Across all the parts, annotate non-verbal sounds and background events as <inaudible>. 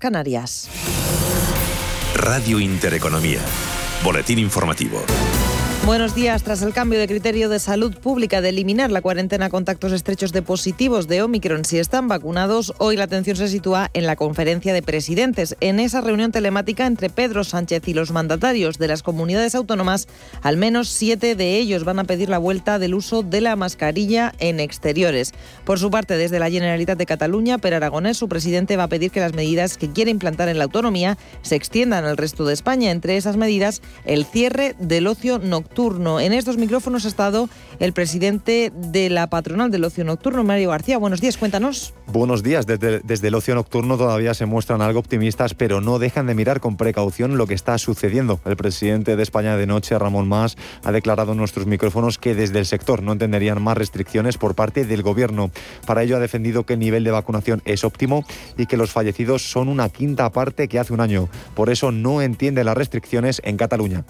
Canarias. Radio Intereconomía. Boletín informativo. Buenos días. Tras el cambio de criterio de salud pública de eliminar la cuarentena contactos estrechos de positivos de Omicron si están vacunados, hoy la atención se sitúa en la conferencia de presidentes. En esa reunión telemática entre Pedro Sánchez y los mandatarios de las comunidades autónomas, al menos siete de ellos van a pedir la vuelta del uso de la mascarilla en exteriores. Por su parte, desde la Generalitat de Cataluña, Per Aragonés, su presidente, va a pedir que las medidas que quiere implantar en la autonomía se extiendan al resto de España. Entre esas medidas, el cierre del ocio nocturno nocturno. En estos micrófonos ha estado el presidente de la patronal del ocio nocturno, Mario García. Buenos días, cuéntanos. Buenos días. Desde, desde, el ocio nocturno todavía se muestran algo optimistas, pero no dejan de mirar con precaución lo que está sucediendo. El presidente de España de noche, Ramón Mas, ha declarado en nuestros micrófonos que desde el sector no entenderían más restricciones por parte del gobierno. Para ello ha defendido que el nivel de vacunación es óptimo y que los fallecidos son una quinta parte que hace un año. Por eso no entiende las restricciones en Cataluña.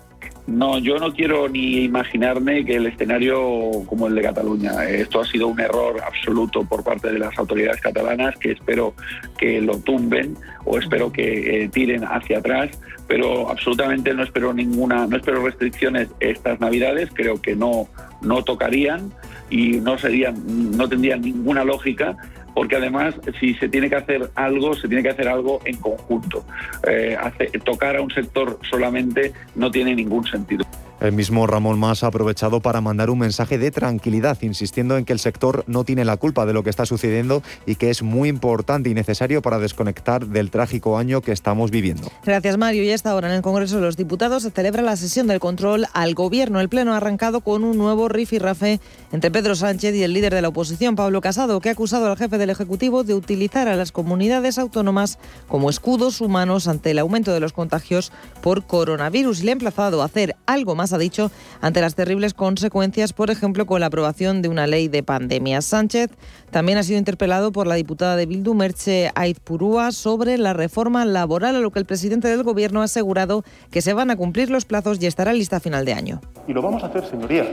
No, yo no quiero ni imaginarme que el escenario como el de Cataluña. Esto ha sido un error absoluto por parte de las autoridades catalanas que espero que lo tumben o espero que eh, tiren hacia atrás, pero absolutamente no espero ninguna, no espero restricciones estas Navidades. Creo que no no tocarían y no serían, no tendrían ninguna lógica porque además si se tiene que hacer algo, se tiene que hacer algo en conjunto. Eh, tocar a un sector solamente no tiene ningún sentido. El mismo Ramón Mas ha aprovechado para mandar un mensaje de tranquilidad, insistiendo en que el sector no tiene la culpa de lo que está sucediendo y que es muy importante y necesario para desconectar del trágico año que estamos viviendo. Gracias, Mario. Y esta hora en el Congreso de los Diputados se celebra la sesión del control al Gobierno. El Pleno ha arrancado con un nuevo rifirrafe entre Pedro Sánchez y el líder de la oposición, Pablo Casado, que ha acusado al jefe del Ejecutivo de utilizar a las comunidades autónomas como escudos humanos ante el aumento de los contagios por coronavirus y le ha emplazado a hacer algo más ha dicho, ante las terribles consecuencias, por ejemplo, con la aprobación de una ley de pandemia. Sánchez también ha sido interpelado por la diputada de Bildu, Merche Aizpurúa, sobre la reforma laboral, a lo que el presidente del Gobierno ha asegurado que se van a cumplir los plazos y estará lista a final de año. Y lo vamos a hacer, señoría.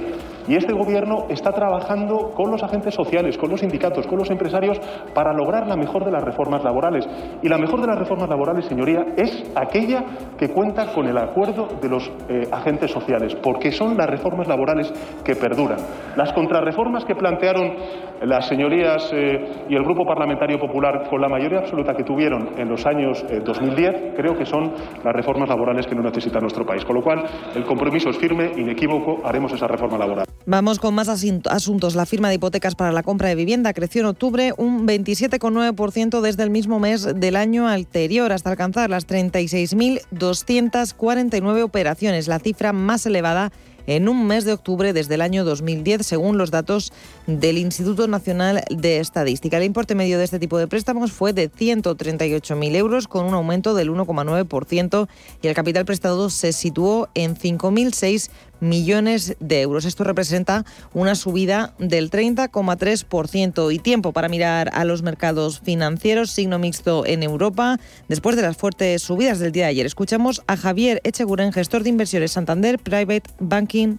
Y este Gobierno está trabajando con los agentes sociales, con los sindicatos, con los empresarios para lograr la mejor de las reformas laborales. Y la mejor de las reformas laborales, señoría, es aquella que cuenta con el acuerdo de los eh, agentes sociales, porque son las reformas laborales que perduran. Las contrarreformas que plantearon las señorías eh, y el Grupo Parlamentario Popular, con la mayoría absoluta que tuvieron en los años eh, 2010, creo que son las reformas laborales que no necesita nuestro país. Con lo cual, el compromiso es firme, inequívoco, haremos esa reforma laboral. Vamos con más asuntos. La firma de hipotecas para la compra de vivienda creció en octubre un 27,9% desde el mismo mes del año anterior, hasta alcanzar las 36.249 operaciones, la cifra más elevada en un mes de octubre desde el año 2010, según los datos del Instituto Nacional de Estadística. El importe medio de este tipo de préstamos fue de 138.000 euros, con un aumento del 1,9%, y el capital prestado se situó en 5.006 millones de euros. Esto representa una subida del 30,3% y tiempo para mirar a los mercados financieros, signo mixto en Europa, después de las fuertes subidas del día de ayer. Escuchamos a Javier Echeguren, gestor de inversiones Santander Private Banking.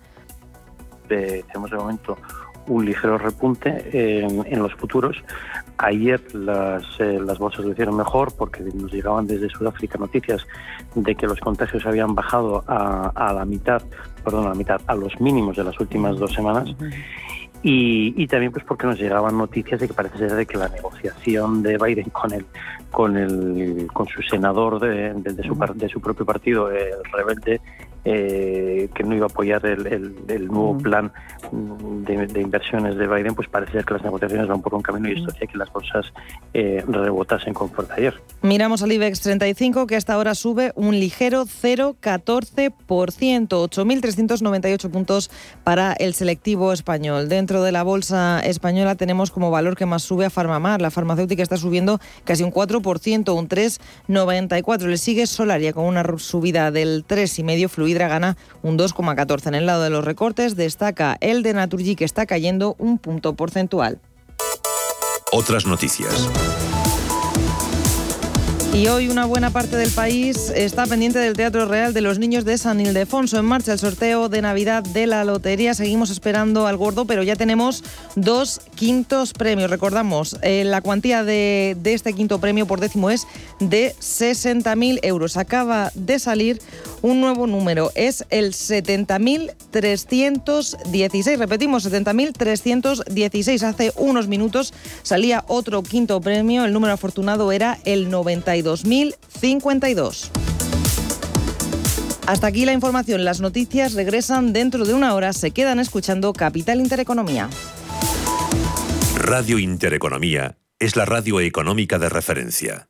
tenemos de momento un ligero repunte en los futuros. Ayer las, eh, las bolsas lo hicieron mejor porque nos llegaban desde Sudáfrica noticias de que los contagios habían bajado a, a la mitad, perdón, a la mitad, a los mínimos de las últimas dos semanas. Y, y, también pues porque nos llegaban noticias de que parece ser de que la negociación de Biden con el con el con su senador de, de, su, de su propio partido el rebelde eh, que no iba a apoyar el, el, el nuevo plan de, de, inversiones de Biden, pues parece ser que las negociaciones van por un camino y esto hacía que las bolsas eh, rebotasen con fuerza ayer. Miramos al IBEX 35, que hasta ahora sube un ligero 0,14%, 8.398 puntos para el selectivo español. Dentro de la bolsa española tenemos como valor que más sube a Farmamar. La farmacéutica está subiendo casi un 4%, un 3,94%. Le sigue Solaria con una subida del 3,5%, Fluidra gana un 2,14%. En el lado de los recortes destaca el de Naturgy, que está cayendo un punto porcentual. Otras noticias. Y hoy una buena parte del país está pendiente del Teatro Real de los Niños de San Ildefonso. En marcha el sorteo de Navidad de la Lotería. Seguimos esperando al gordo, pero ya tenemos dos quintos premios. Recordamos, eh, la cuantía de, de, este quinto premio por décimo es de 60.000 euros. Acaba de salir un nuevo número. Es el 70.316. Repetimos, 70.316. Hace unos minutos salía otro quinto premio. El número afortunado era el 90 2052. Hasta aquí la información. Las noticias regresan dentro de una hora. Se quedan escuchando Capital Intereconomía. Radio Intereconomía es la radio económica de referencia.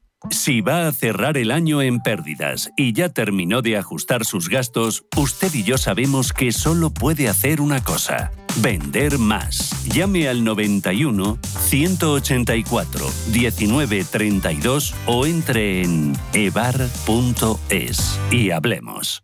Si va a cerrar el año en pérdidas y ya terminó de ajustar sus gastos, usted y yo sabemos que solo puede hacer una cosa. Vender más. Llame al 91 184 1932 o entre en evar.es y hablemos.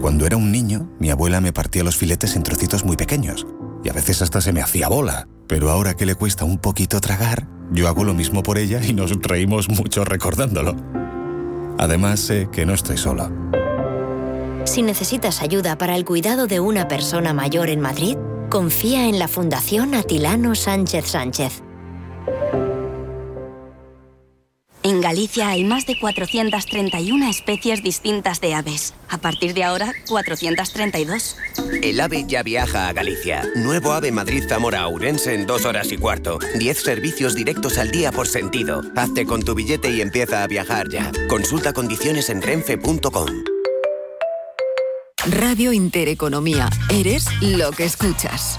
Cuando era un niño, mi abuela me partía los filetes en trocitos muy pequeños y a veces hasta se me hacía bola. Pero ahora que le cuesta un poquito tragar, yo hago lo mismo por ella y nos reímos mucho recordándolo. Además, sé que no estoy solo. Si necesitas ayuda para el cuidado de una persona mayor en Madrid, confía en la Fundación Atilano Sánchez Sánchez. En Galicia hay más de 431 especies distintas de aves. A partir de ahora, 432. El AVE ya viaja a Galicia. Nuevo AVE Madrid-Zamora-Ourense en dos horas y cuarto. 10 servicios directos al día por sentido. Hazte con tu billete y empieza a viajar ya. Consulta condiciones en renfe.com. Radio Intereconomía. Eres lo que escuchas.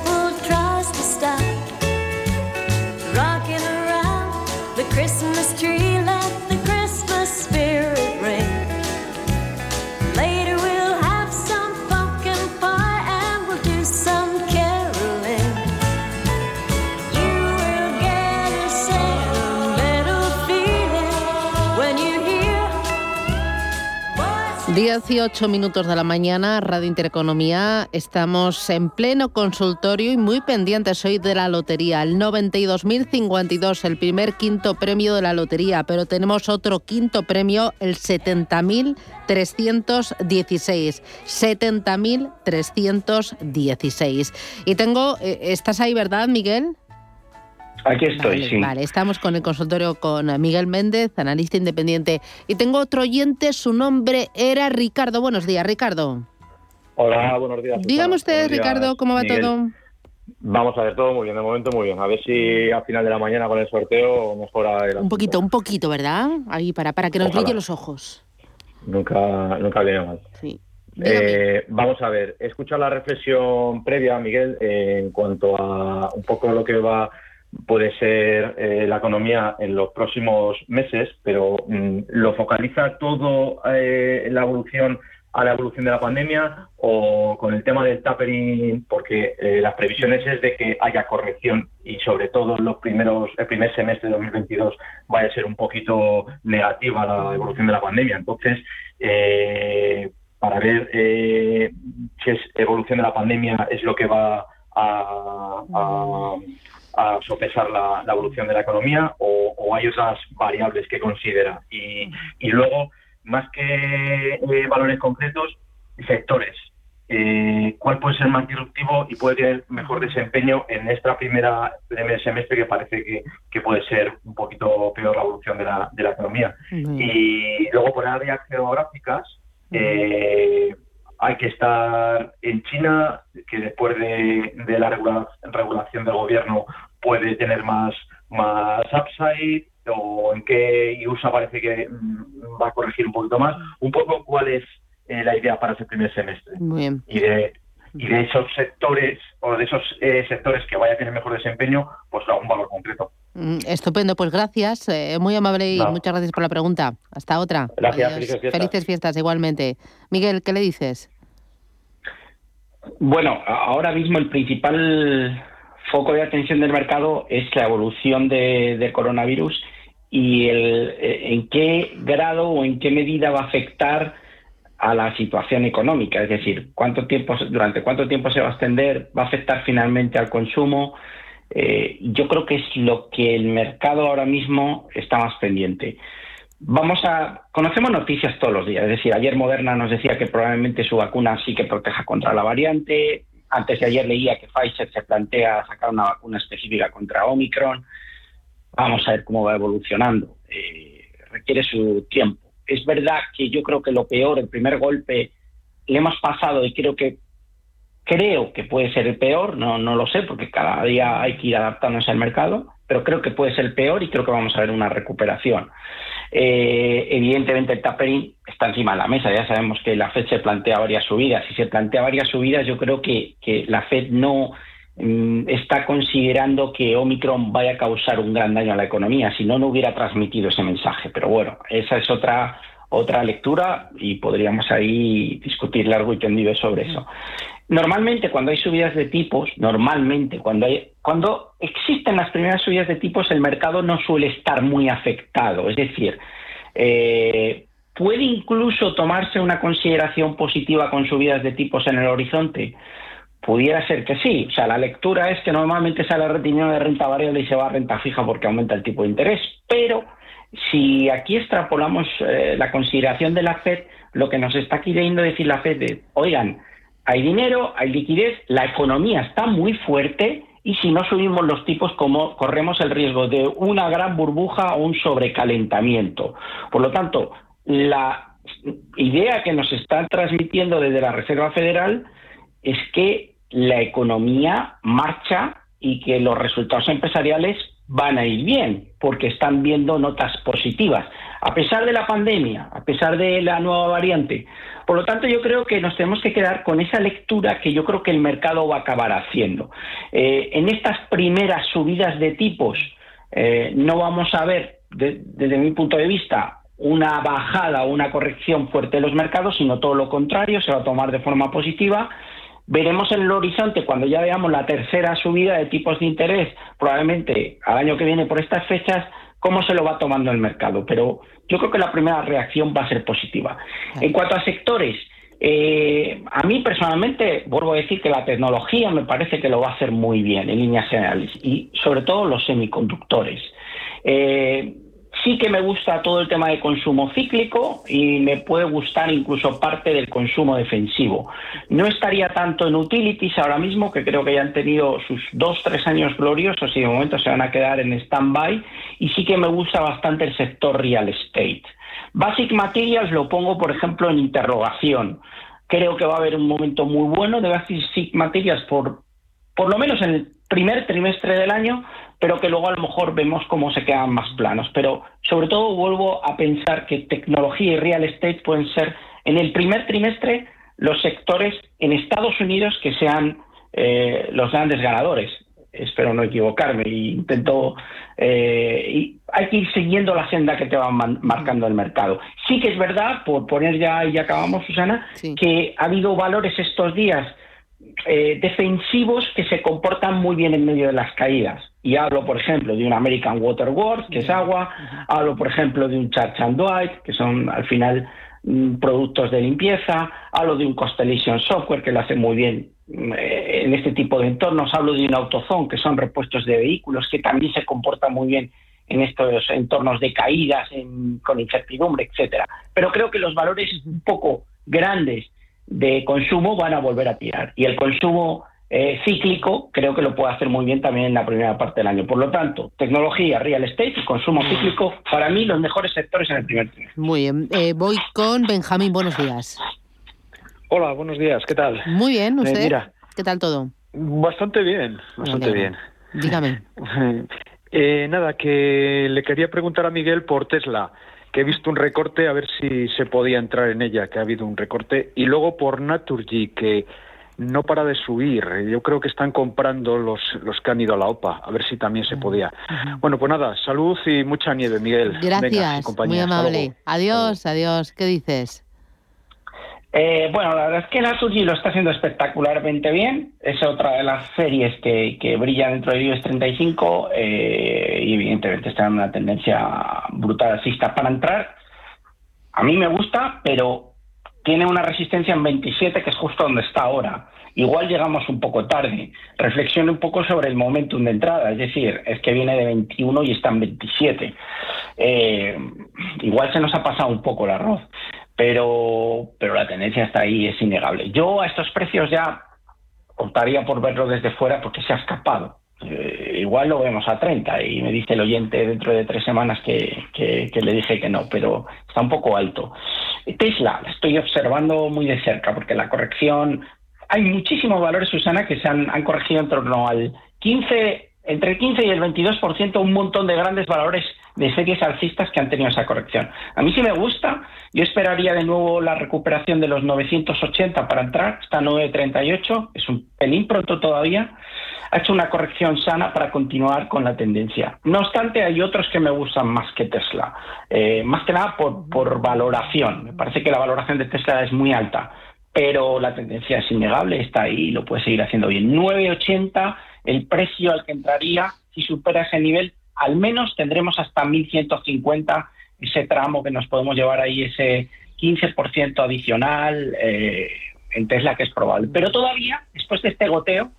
Dieciocho minutos de la mañana, Radio Intereconomía. Estamos en pleno consultorio y muy pendientes hoy de la lotería. El 92.052, el primer quinto premio de la lotería, pero tenemos otro quinto premio, el 70.316. 70.316. Y tengo, eh, ¿estás ahí, verdad, Miguel? Aquí estoy, sí. Vale, estamos con el consultorio con Miguel Méndez, analista independiente. Y tengo otro oyente, su nombre era Ricardo. Buenos días, Ricardo. Hola, buenos días. Dígame usted, Ricardo, ¿cómo va todo? Vamos a ver todo muy bien, de momento muy bien. A ver si al final de la mañana con el sorteo mejora el Un poquito, un poquito, ¿verdad? Ahí para, para que nos brille los ojos. Nunca, nunca viene mal. Sí. Eh, vamos a ver, he escuchado la reflexión previa, Miguel, en cuanto a un poco lo que va puede ser eh, la economía en los próximos meses, pero mm, lo focaliza todo eh, la evolución a la evolución de la pandemia o con el tema del tapering, porque eh, las previsiones es de que haya corrección y sobre todo los primeros, el primer semestre de 2022 vaya a ser un poquito negativa la evolución de la pandemia. Entonces, eh, para ver si es evolución de la pandemia es lo que va a, sopesar la, evolución de la economía o, o, hay otras variables que considera. Y, y luego más que eh, valores concretos, sectores. Eh, ¿Cuál puede ser más disruptivo y puede tener mejor desempeño en esta primera primer semestre que parece que, puede ser un poquito peor la evolución de la, de la economía? Y luego por áreas geográficas, eh, hay que estar en China, que después de, de la regulación del gobierno puede tener más, más upside, o en qué USA parece que mm, va a corregir un poquito más, un poco cuál es eh, la idea para ese primer semestre. Muy bien. Y de, y de esos sectores o de esos eh, sectores que vaya a tener mejor desempeño, pues a un valor concreto. Mm, estupendo, pues gracias, eh, muy amable y muchas gracias por la pregunta. Hasta otra. Gracias, felices fiestas. Felices fiestas igualmente. Miguel, ¿qué le dices? Bueno, ahora mismo el principal foco de atención del mercado es la evolución de, del coronavirus y el, eh, en qué grado o en qué medida va a afectar a la situación económica, es decir, cuánto tiempo, durante cuánto tiempo se va a extender, va a afectar finalmente al consumo. Eh, yo creo que es lo que el mercado ahora mismo está más pendiente. Vamos a conocemos noticias todos los días, es decir, ayer Moderna nos decía que probablemente su vacuna sí que proteja contra la variante, antes de ayer leía que Pfizer se plantea sacar una vacuna específica contra Omicron. Vamos a ver cómo va evolucionando. Eh, requiere su tiempo. Es verdad que yo creo que lo peor, el primer golpe, le hemos pasado y creo que creo que puede ser el peor, no, no lo sé, porque cada día hay que ir adaptándose al mercado, pero creo que puede ser el peor y creo que vamos a ver una recuperación. Eh, evidentemente el tapering está encima de la mesa, ya sabemos que la Fed se plantea varias subidas. Si se plantea varias subidas, yo creo que, que la Fed no está considerando que Omicron vaya a causar un gran daño a la economía, si no, no hubiera transmitido ese mensaje. Pero bueno, esa es otra otra lectura y podríamos ahí discutir largo y tendido sobre eso. Normalmente cuando hay subidas de tipos, normalmente cuando hay cuando existen las primeras subidas de tipos el mercado no suele estar muy afectado, es decir, eh, puede incluso tomarse una consideración positiva con subidas de tipos en el horizonte. Pudiera ser que sí. O sea, la lectura es que normalmente sale retenido de renta variable y se va a renta fija porque aumenta el tipo de interés. Pero si aquí extrapolamos eh, la consideración de la Fed, lo que nos está queriendo decir la Fed es, oigan, hay dinero, hay liquidez, la economía está muy fuerte y si no subimos los tipos, como corremos el riesgo de una gran burbuja o un sobrecalentamiento. Por lo tanto, la idea que nos está transmitiendo desde la Reserva Federal es que la economía marcha y que los resultados empresariales van a ir bien, porque están viendo notas positivas, a pesar de la pandemia, a pesar de la nueva variante. Por lo tanto, yo creo que nos tenemos que quedar con esa lectura que yo creo que el mercado va a acabar haciendo. Eh, en estas primeras subidas de tipos, eh, no vamos a ver, desde mi punto de vista, una bajada o una corrección fuerte de los mercados, sino todo lo contrario, se va a tomar de forma positiva Veremos en el horizonte, cuando ya veamos la tercera subida de tipos de interés, probablemente al año que viene por estas fechas, cómo se lo va tomando el mercado. Pero yo creo que la primera reacción va a ser positiva. En cuanto a sectores, eh, a mí personalmente, vuelvo a decir que la tecnología me parece que lo va a hacer muy bien en líneas generales y sobre todo los semiconductores. Eh, Sí que me gusta todo el tema de consumo cíclico y me puede gustar incluso parte del consumo defensivo. No estaría tanto en utilities ahora mismo, que creo que ya han tenido sus dos, tres años gloriosos y de momento se van a quedar en stand-by. Y sí que me gusta bastante el sector real estate. Basic Materials lo pongo, por ejemplo, en interrogación. Creo que va a haber un momento muy bueno de Basic Materials por, por lo menos en el primer trimestre del año, pero que luego a lo mejor vemos cómo se quedan más planos. Pero sobre todo vuelvo a pensar que tecnología y real estate pueden ser en el primer trimestre los sectores en Estados Unidos que sean eh, los grandes ganadores. espero no equivocarme, y intento, eh, y hay que ir siguiendo la senda que te va marcando el mercado. Sí que es verdad, por poner ya, y acabamos, Susana, que ha habido valores estos días eh, defensivos que se comportan muy bien en medio de las caídas. Y hablo, por ejemplo, de un American Water Works, que es agua, hablo, por ejemplo, de un Church and Dwight, que son al final mm, productos de limpieza, hablo de un Constellation Software, que lo hace muy bien mm, eh, en este tipo de entornos, hablo de un AutoZone, que son repuestos de vehículos, que también se comportan muy bien en estos entornos de caídas, con incertidumbre, etcétera. Pero creo que los valores un poco grandes de consumo van a volver a tirar. Y el consumo eh, cíclico creo que lo puede hacer muy bien también en la primera parte del año. Por lo tanto, tecnología, real estate y consumo cíclico, para mí los mejores sectores en el primer trimestre. Muy bien. Eh, voy con Benjamín. Buenos días. Hola, buenos días. ¿Qué tal? Muy bien. Eh, ¿Usted? ¿Qué tal todo? Bastante bien, bastante bien. Dígame. <laughs> nada, que le quería preguntar a Miguel por Tesla que he visto un recorte, a ver si se podía entrar en ella, que ha habido un recorte. Y luego por Naturgy, que no para de subir. Yo creo que están comprando los, los que han ido a la OPA, a ver si también se podía. Bueno, pues nada, salud y mucha nieve, Miguel. Gracias, muy amable. Adiós, adiós. ¿Qué dices? Eh, bueno, la verdad es que Naturgy lo está haciendo espectacularmente bien. Es otra de las series que, que brilla dentro del IBEX 35 eh, y evidentemente está en una tendencia brutal alcista para entrar. A mí me gusta, pero tiene una resistencia en 27 que es justo donde está ahora. Igual llegamos un poco tarde. Reflexione un poco sobre el momentum de entrada, es decir, es que viene de 21 y está en 27. Eh, igual se nos ha pasado un poco el arroz pero, pero la tendencia está ahí, es innegable. Yo a estos precios ya optaría por verlo desde fuera porque se ha escapado. Eh, igual lo vemos a 30 y me dice el oyente dentro de tres semanas que, que, le dije que no, pero está un poco alto. Tesla, la estoy observando muy de cerca porque la corrección, hay muchísimos valores, Susana, que se han, han corregido en torno al 15, entre el 15 y el 22%, un montón de grandes valores de series alcistas que han tenido esa corrección. A mí sí me gusta, yo esperaría de nuevo la recuperación de los 980 para entrar, está 938, es un pelín pronto todavía, ha hecho una corrección sana para continuar con la tendencia. No obstante, hay otros que me gustan más que Tesla, eh, más que nada por, por valoración, me parece que la valoración de Tesla es muy alta, pero la tendencia es innegable, está ahí y lo puede seguir haciendo bien. 980, el precio al que entraría, si supera ese nivel, al menos tendremos hasta 1.150 ese tramo que nos podemos llevar ahí, ese 15% adicional eh, en Tesla, que es probable. Pero todavía, después de este goteo,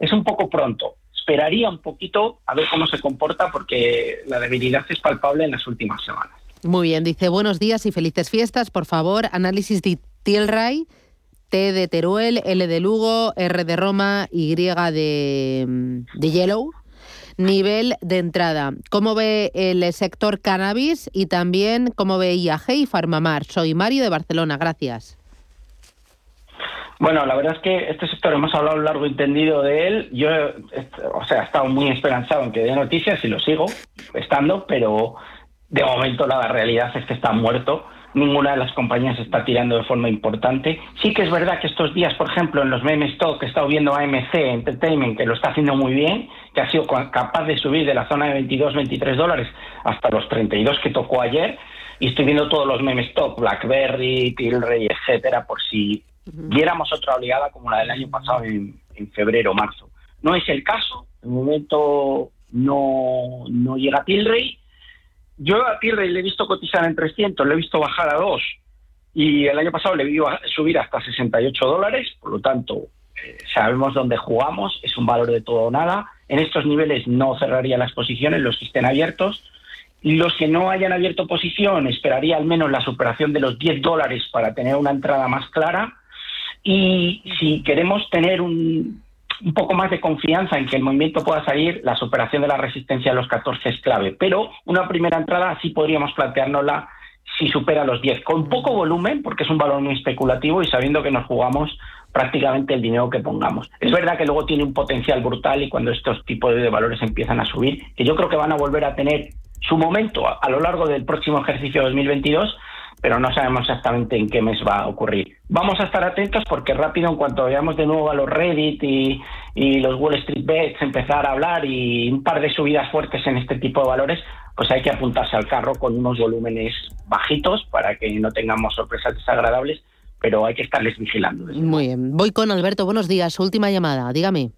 es un poco pronto. Esperaría un poquito a ver cómo se comporta porque la debilidad es palpable en las últimas semanas. Muy bien, dice buenos días y felices fiestas. Por favor, análisis de Tilray, T de Teruel, L de Lugo, R de Roma, Y de, de Yellow nivel de entrada. ¿Cómo ve el sector cannabis y también cómo ve IAG y Farmamar? Soy Mario de Barcelona, gracias. Bueno, la verdad es que este sector hemos hablado largo y entendido de él. Yo, o sea, he estado muy esperanzado en que dé noticias y lo sigo estando, pero de momento la realidad es que está muerto ninguna de las compañías está tirando de forma importante. Sí que es verdad que estos días, por ejemplo, en los meme stock he estado viendo AMC Entertainment, que lo está haciendo muy bien, que ha sido capaz de subir de la zona de 22, 23 dólares hasta los 32 que tocó ayer. Y estoy viendo todos los meme stock, BlackBerry, Tilray, etcétera, por si viéramos otra oleada como la del año pasado en, febrero o marzo. No es el caso, de momento no, no llega Tilray yo a Tilray le he visto cotizar en 300, le he visto bajar a 2 y el año pasado le vi subir hasta 68 dólares, por lo tanto eh, sabemos dónde jugamos, es un valor de todo o nada. En estos niveles no cerraría las posiciones, los que estén abiertos. Los que no hayan abierto posición, esperaría al menos la superación de los 10 dólares para tener una entrada más clara. Y si queremos tener un, un poco más de confianza en que el movimiento pueda salir, la superación de la resistencia a los 14 es clave. Pero una primera entrada sí podríamos planteárnosla si supera los 10, con poco volumen, porque es un valor muy especulativo y sabiendo que nos jugamos prácticamente el dinero que pongamos. Es verdad que luego tiene un potencial brutal y cuando estos tipos de valores empiezan a subir, que yo creo que van a volver a tener su momento a, lo largo del próximo ejercicio 2022, pero no sabemos exactamente en qué mes va a ocurrir. Vamos a estar atentos porque rápido, en cuanto veamos de nuevo a los Reddit y, y los Wall Street Bets empezar a hablar y un par de subidas fuertes en este tipo de valores, pues hay que apuntarse al carro con unos volúmenes bajitos para que no tengamos sorpresas desagradables, pero hay que estarles vigilando. Muy bien. Voy con Alberto. Buenos días. Última llamada. Dígame.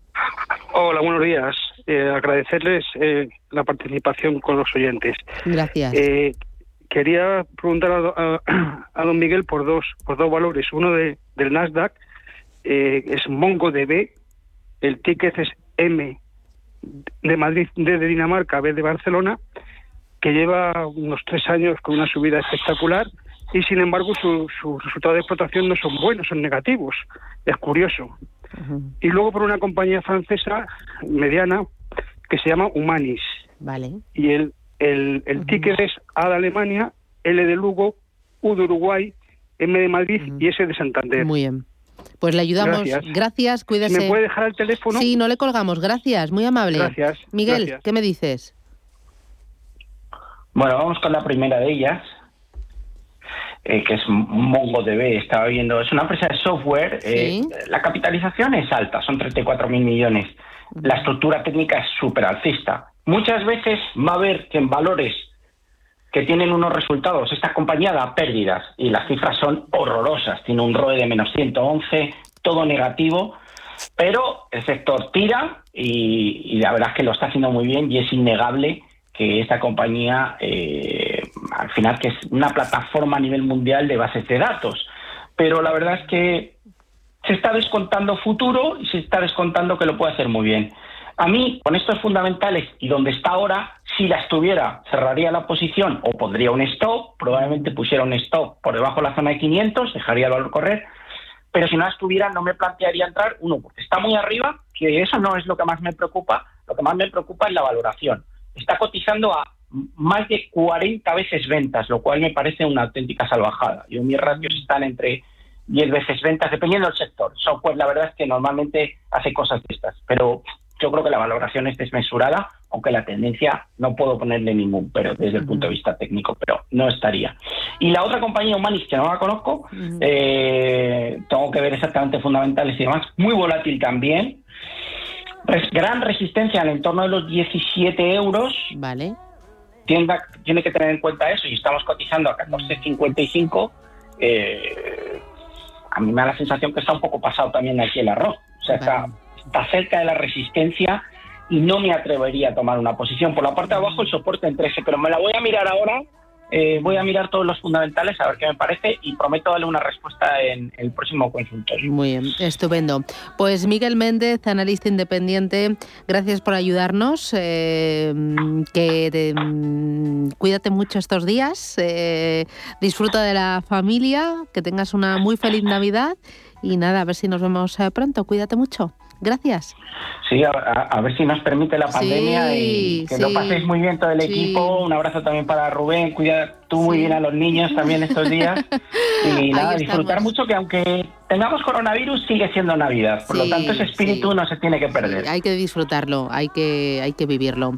Hola, buenos días. Eh, agradecerles eh, la participación con los oyentes. Gracias. Eh, quería preguntar a, a- <clears throat> a don Miguel por dos por dos valores. Uno de, del Nasdaq eh, es MongoDB, el ticket es M de Madrid, D de Dinamarca, B de Barcelona, que lleva unos tres años con una subida espectacular y sin embargo su- sus resultados de explotación no son buenos, son negativos. Es curioso. Y luego por una compañía francesa mediana que se llama Humanis. Vale. Y el, el, el ticket es A de Alemania, L de Lugo, U de Uruguay, M de Madrid y S de Santander. Muy bien. Pues le ayudamos. Gracias. Gracias, cuídese. ¿Me puede dejar el teléfono? Sí, no le colgamos. Gracias, muy amable. Gracias, Miguel, gracias. ¿qué me dices? Bueno, vamos con la primera de ellas, eh, que es MongoDB. Estaba viendo, es una empresa de software. eh, la capitalización es alta, son 34 mil millones. La estructura técnica es súper alcista. Muchas veces va a ver que en valores que tienen unos resultados, esta compañía da pérdidas y las cifras son horrorosas. Tiene un ROE de menos 111, todo negativo, pero el sector tira y, y la verdad es que lo está haciendo muy bien y es innegable que esta compañía, eh, al final, que es una plataforma a nivel mundial de bases de datos. Pero la verdad es que se está descontando futuro y se está descontando que lo puede hacer muy bien. A mí, con estos fundamentales y donde está ahora, si la estuviera, cerraría la posición o pondría un stop, probablemente pusiera un stop por debajo de la zona de 500, dejaría el valor correr, pero si no la estuviera no me plantearía entrar, uno, porque está muy arriba, que eso no es lo que más me preocupa, lo que más me preocupa es la valoración. Está cotizando a más de 40 veces ventas, lo cual me parece una auténtica salvajada. Yo mis ratios están entre 10 veces ventas, dependiendo del sector. Software, la verdad es que normalmente hace cosas de estas, pero yo creo que la valoración es desmesurada, aunque la tendencia no puedo ponerle ningún pero desde el punto de vista técnico, pero no estaría. Y la otra compañía Humanis, que no la conozco, eh, tengo que ver exactamente fundamentales y demás, muy volátil también, Res- gran resistencia en el entorno de los 17 euros. Vale. Tiene, tiene que tener en cuenta eso y estamos cotizando a 14.55. Eh, a mí me da la sensación que está un poco pasado también aquí el arroz. O sea, está, está cerca de la resistencia y no me atrevería a tomar una posición. Por la parte de abajo el soporte en 13, pero me la voy a mirar ahora. eh, voy a mirar todos los fundamentales a ver qué me parece y prometo darle una respuesta en el próximo consultorio. Muy bien, estupendo. Pues Miguel Méndez, analista independiente, gracias por ayudarnos. eh, que mm, cuídate mucho estos días, eh, disfruta de la familia, que tengas una muy feliz Navidad y nada, a ver si nos vemos pronto. Cuídate mucho. Gracias. Sí, a, a- ver si nos permite la pandemia y que lo sí, paséis muy bien todo el sí. equipo. Un abrazo también para Rubén. Cuida tú muy bien a los niños también estos días. <laughs> Y nada, disfrutar mucho que aunque tengamos coronavirus sigue siendo Navidad. Por Sí, lo tanto, ese espíritu no se tiene que perder. Hay que disfrutarlo, hay que, hay que vivirlo.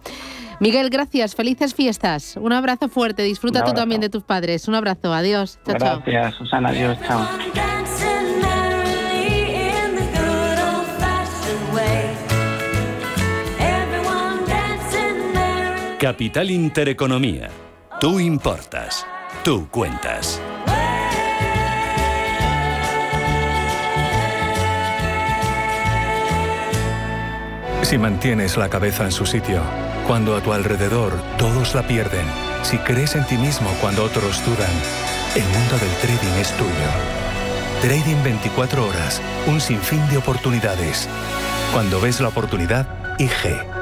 Miguel, gracias, felices fiestas. Un abrazo fuerte, disfruta Un tú abrazo. también de tus padres. Un abrazo, adiós. Chao, chao. Gracias, Susana. Adiós. Chao. Capital Intereconomía. Tú importas. Tú cuentas. Si mantienes la cabeza en su sitio, cuando a tu alrededor todos la pierden, si crees en ti mismo cuando otros dudan, el mundo del trading es tuyo. Trading 24 horas, un sinfín de oportunidades. Cuando ves la oportunidad, IG.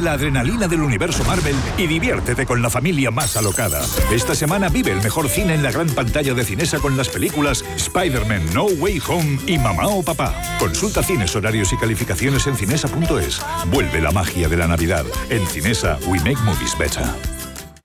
La adrenalina del universo Marvel y diviértete con la familia más alocada. Esta semana vive el mejor cine en la gran pantalla de Cinesa con las películas Spider-Man No Way Home y Mamá o Papá. Consulta cines, horarios y calificaciones en cinesa.es. Vuelve la magia de la Navidad. En Cinesa, we make movies better.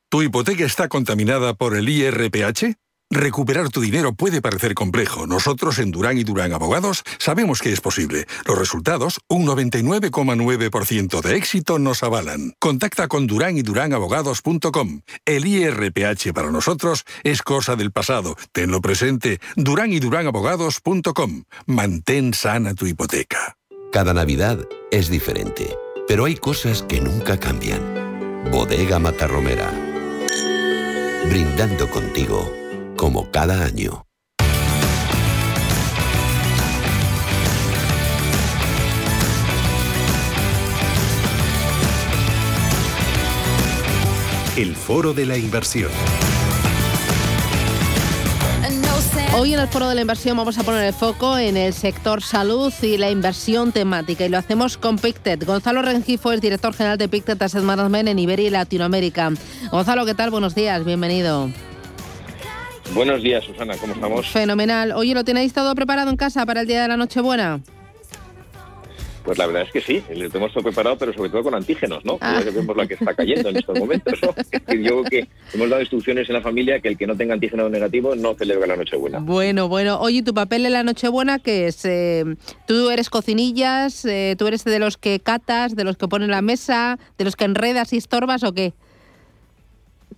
¿Tu hipoteca está contaminada por el IRPH? Recuperar tu dinero puede parecer complejo. Nosotros en Durán y Durán Abogados sabemos que es posible. Los resultados, un 99,9% de éxito, nos avalan. Contacta con Durán y Durán Abogados.com. El IRPH para nosotros es cosa del pasado. Tenlo presente. Durán y Durán Abogados.com. Mantén sana tu hipoteca. Cada Navidad es diferente, pero hay cosas que nunca cambian. Bodega Matarromera. Brindando contigo como cada año. El foro de la inversión. Hoy en el Foro de la Inversión vamos a poner el foco en el sector salud y la inversión temática y lo hacemos con Pictet. Gonzalo Rengifo es director general de Pictet Asset Management en Iberia y Latinoamérica. Gonzalo, ¿qué tal? Buenos días, bienvenido. Buenos días, Susana, ¿cómo estamos? Fenomenal. Oye, ¿lo tenéis todo preparado en casa para el día de la Nochebuena? Pues la verdad es que sí, lo tenemos todo preparado, pero sobre todo con antígenos, ¿no? Ya que vemos la que está cayendo en estos momentos, <laughs> yo creo que hemos dado instrucciones en la familia que el que no tenga antígeno negativo no celebra la Nochebuena. Bueno, bueno. Oye, ¿tu papel en la Nochebuena qué es? Eh, ¿Tú eres cocinillas? Eh, ¿Tú eres de los que catas, de los que ponen la mesa, de los que enredas y estorbas o qué?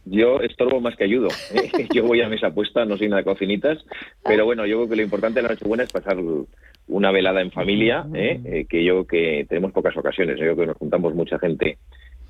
Yo estorbo más que ayudo. ¿eh? <laughs> Yo voy a mesa puesta, no soy nada de cocinitas, pero bueno, yo creo que lo importante de la Nochebuena es pasar una velada en familia, ¿eh? Eh, que yo creo que tenemos pocas ocasiones. Yo creo que nos juntamos mucha gente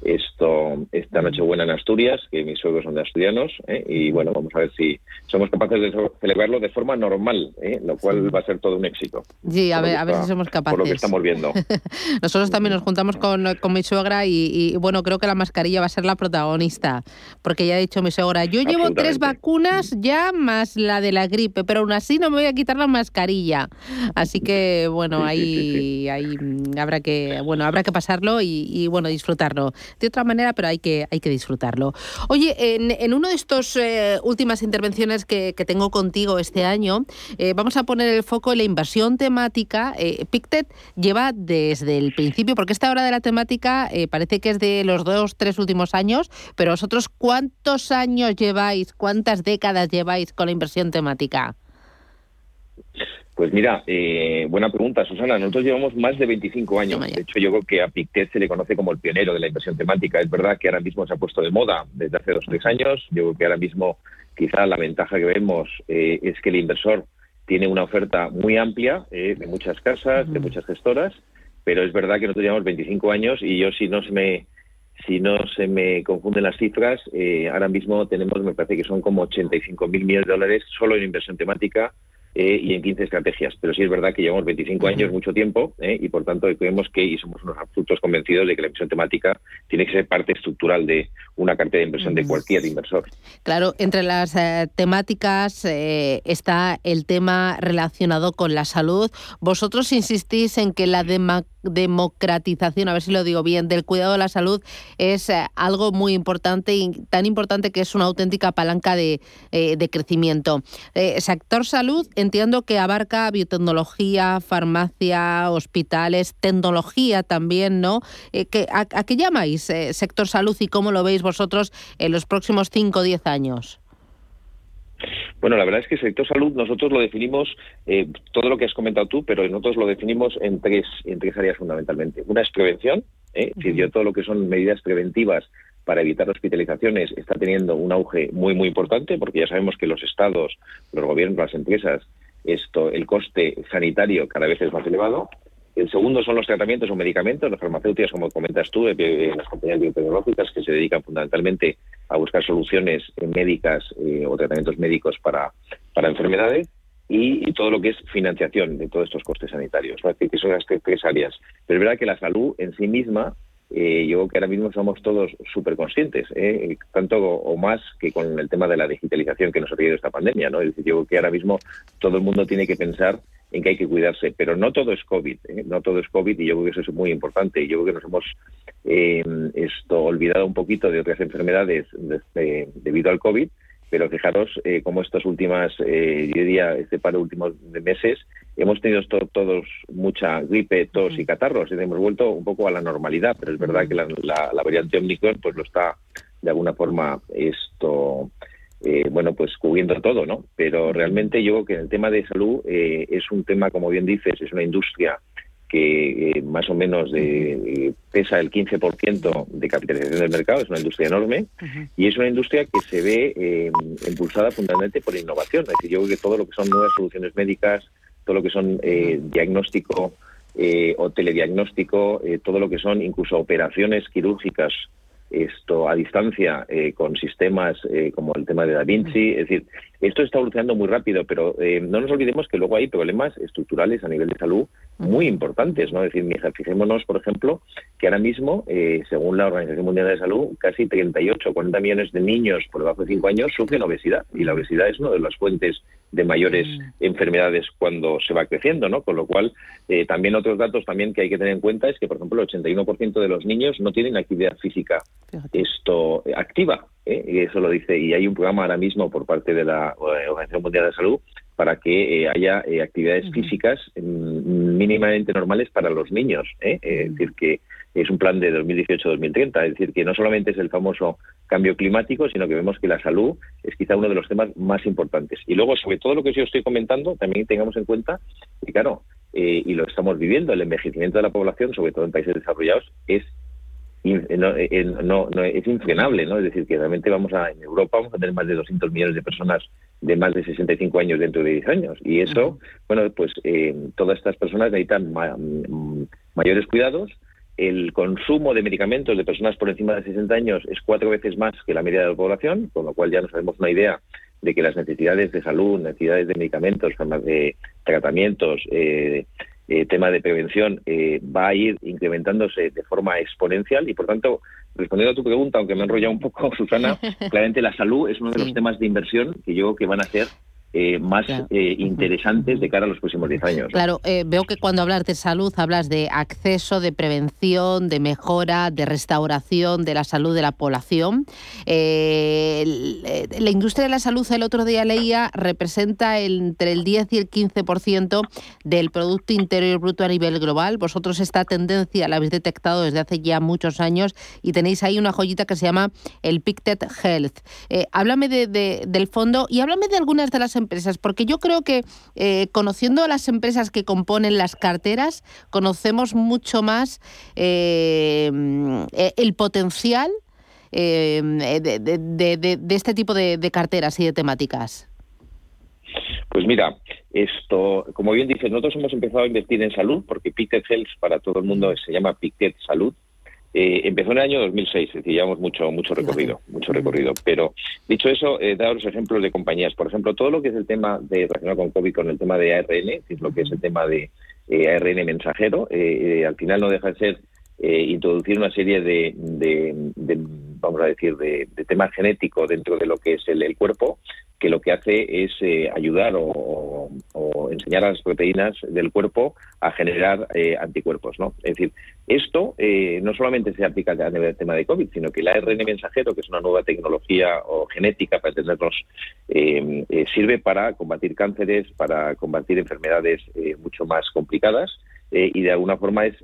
esto esta Nochebuena en Asturias, que mis suegros son de asturianos, ¿eh? y bueno, vamos a ver si somos capaces de celebrarlo de forma normal, ¿eh? lo cual va a ser todo un éxito. Sí, a ver, a ver si somos capaces. Por lo que estamos viendo. <laughs> Nosotros también nos juntamos con, con mi suegra y, y, bueno, creo que la mascarilla va a ser la protagonista, porque ya ha dicho mi suegra, yo llevo tres vacunas ya más la de la gripe, pero aún así no me voy a quitar la mascarilla. Así que bueno, ahí, sí, ahí habrá que bueno, habrá que pasarlo y, y bueno, disfrutarlo de otra manera, pero hay que, hay que disfrutarlo. Oye, en, en una de estas eh, últimas intervenciones que, que, tengo contigo este año, eh, vamos a poner el foco en la inversión temática. Eh, Pictet lleva desde el principio, porque esta hora de la temática eh, parece que es de los dos, tres últimos años, pero vosotros, ¿cuántos años lleváis, cuántas décadas lleváis con la inversión temática? Pues mira, eh, buena pregunta, Susana. Nosotros llevamos más de 25 años. De hecho, yo creo que a Pictet se le conoce como el pionero de la inversión temática. Es verdad que ahora mismo se ha puesto de moda desde hace dos o tres años. Yo creo que ahora mismo quizá la ventaja que vemos eh, es que el inversor tiene una oferta muy amplia eh, de muchas casas, uh -huh. de muchas gestoras, pero es verdad que nosotros llevamos 25 años y yo si no se me si no se me confunden las cifras, eh, ahora mismo tenemos, me parece que son como 85 mil millones de dólares solo en inversión temática eh, y en 15 estrategias. Pero sí es verdad que llevamos 25 años, mucho tiempo, eh, y por tanto creemos que, y somos unos absolutos convencidos de que la inversión temática tiene que ser parte estructural de una cartera de inversión de cualquier inversor. Claro, entre las eh, temáticas eh, está el tema relacionado con la salud. Vosotros insistís en que la democratización, a ver si lo digo bien, del cuidado de la salud es eh, algo muy importante y tan importante que es una auténtica palanca de, de crecimiento. sector salud, entiendo que abarca biotecnología, farmacia, hospitales, tecnología también, ¿no? ¿qué, a, a, qué llamáis sector salud y cómo lo veis vosotros en los próximos 5 o 10 años? Bueno, la verdad es que el sector salud nosotros lo definimos, eh, todo lo que has comentado tú, pero nosotros lo definimos en tres, en tres áreas fundamentalmente. Una es prevención, ¿eh? Uh -huh. es decir, todo lo que son medidas preventivas para evitar hospitalizaciones está teniendo un auge muy, muy importante, porque ya sabemos que los estados, los gobiernos, las empresas, esto, el coste sanitario cada vez es más elevado. El segundo son los tratamientos o medicamentos, las farmacéuticas, como comentas tú, las compañías biotecnológicas que se dedican fundamentalmente a buscar soluciones médicas o tratamientos médicos para, para enfermedades y, todo lo que es financiación de todos estos costes sanitarios. que son las tres, áreas. Pero es verdad que la salud en sí misma, eh, yo creo que ahora mismo somos todos súper conscientes, ¿eh? tanto o, más que con el tema de la digitalización que nos ha traído esta pandemia. ¿no? Es decir, yo creo que ahora mismo todo el mundo tiene que pensar en que hay que cuidarse, pero no todo es COVID, ¿eh? no todo es COVID y yo creo que eso es muy importante. Yo creo que nos hemos esto olvidado un poquito de otras enfermedades debido al COVID pero fijaros eh, cómo estas últimas, eh, yo diría, este par de últimos meses, hemos tenido todos mucha gripe, tos y catarros, y hemos vuelto un poco a la normalidad, pero es verdad que la, variante Omicron pues lo está de alguna forma esto eh, bueno, pues cubriendo todo, ¿no? Pero realmente yo creo que el tema de salud eh, es un tema, como bien dices, es una industria que eh, más o menos de, pesa el 15% de capitalización del mercado, es una industria enorme y es una industria que se ve eh, impulsada fundamentalmente por innovación. Es decir, yo creo que todo lo que son nuevas soluciones médicas, todo lo que son eh, diagnóstico o telediagnóstico, todo lo que son incluso operaciones quirúrgicas esto a distancia con sistemas como el tema de Da Vinci. Es decir, esto está evolucionando muy rápido, pero no nos olvidemos que luego hay problemas estructurales a nivel de salud muy importantes, ¿no? Es decir, fijémonos, por ejemplo, que ahora mismo, eh, según la Organización Mundial de Salud, casi 38 40 millones de niños por debajo de 5 años sufren obesidad y la obesidad es una de las fuentes de mayores mm. enfermedades cuando se va creciendo, ¿no? Con lo cual, eh, también otros datos también que hay que tener en cuenta es que, por ejemplo, el 81% de los niños no tienen actividad física esto activa, ¿eh? y eso lo dice, y hay un programa ahora mismo por parte de la Organización Mundial de Salud para que eh, haya eh, actividades físicas mm, mínimamente normales para los niños. ¿eh? Es decir, que es un plan de 2018-2030. Es decir, que no solamente es el famoso cambio climático, sino que vemos que la salud es quizá uno de los temas más importantes. Y luego, sobre todo lo que yo estoy comentando, también tengamos en cuenta que, claro, y lo estamos viviendo, el envejecimiento de la población, sobre todo en países desarrollados, es no, no, es infrenable, ¿no? Es decir, que realmente vamos a, en Europa vamos a tener más de 200 millones de personas de más de 65 años dentro de 10 años. Y eso, bueno, pues eh, todas estas personas necesitan mm, mayores cuidados. El consumo de medicamentos de personas por encima de 60 años es cuatro veces más que la media de la población, con lo cual ya nos hacemos una idea de que las necesidades de salud, necesidades de medicamentos, de tratamientos, eh, eh, tema de prevención eh, va a ir incrementándose de forma exponencial y, por tanto, respondiendo a tu pregunta, aunque me he enrollado un poco, <laughs> Susana, <laughs> claramente la salud es uno de los temas de inversión que yo creo que van a ser eh, más eh, interesantes de cara a los próximos 10 años. Claro, eh, veo que cuando hablas de salud hablas de acceso, de prevención, de mejora, de restauración de la salud de la población. la industria de la salud, el otro día leía, representa entre el 10 y el 15% del Producto Interior Bruto a nivel global. Vosotros esta tendencia la habéis detectado desde hace ya muchos años y tenéis ahí una joyita que se llama el Pictet Health. háblame del fondo y háblame de algunas de las empresas? Porque yo creo que eh, conociendo las empresas que componen las carteras, conocemos mucho más eh, eh, el potencial de, este tipo de, carteras y de temáticas. Pues mira, esto, como bien dices, nosotros hemos empezado a invertir en salud porque Pictet Health para todo el mundo se llama Pictet Salud eh, empezó en el año 2006, es decir, llevamos mucho, mucho recorrido, mucho recorrido. Pero dicho eso, eh, daros ejemplos de compañías. Por ejemplo, todo lo que es el tema de relacionado con COVID, con el tema de ARN, es decir, lo que es el tema de eh, ARN mensajero, eh, al final no deja de ser introducir una serie de, vamos a decir, de, temas genéticos dentro de lo que es el cuerpo que lo que hace es eh, ayudar o, enseñar a las proteínas del cuerpo a generar eh, anticuerpos. ¿no? Es decir, esto eh, no solamente se aplica a nivel del tema de COVID, sino que el ARN mensajero, que es una nueva tecnología o genética para entendernos, sirve para combatir cánceres, para combatir enfermedades mucho más complicadas y de alguna forma es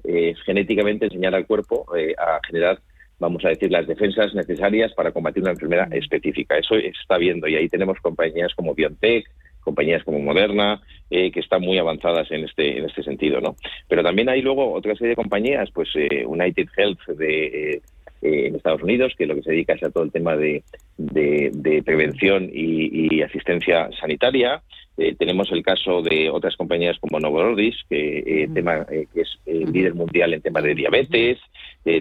genéticamente enseñar al cuerpo a generar vamos a decir, las defensas necesarias para combatir una enfermedad específica. Eso está viendo y ahí tenemos compañías como BioNTech, compañías como Moderna, eh, que están muy avanzadas en este en este sentido, ¿no? Pero también hay luego otra serie de compañías, pues eh, United Health de eh, en Estados Unidos, que lo que se dedica es a todo el tema de, de, prevención y, asistencia sanitaria. Eh, tenemos el caso de otras compañías como Novo Nordisk, que, tema, que es líder mundial en temas de diabetes.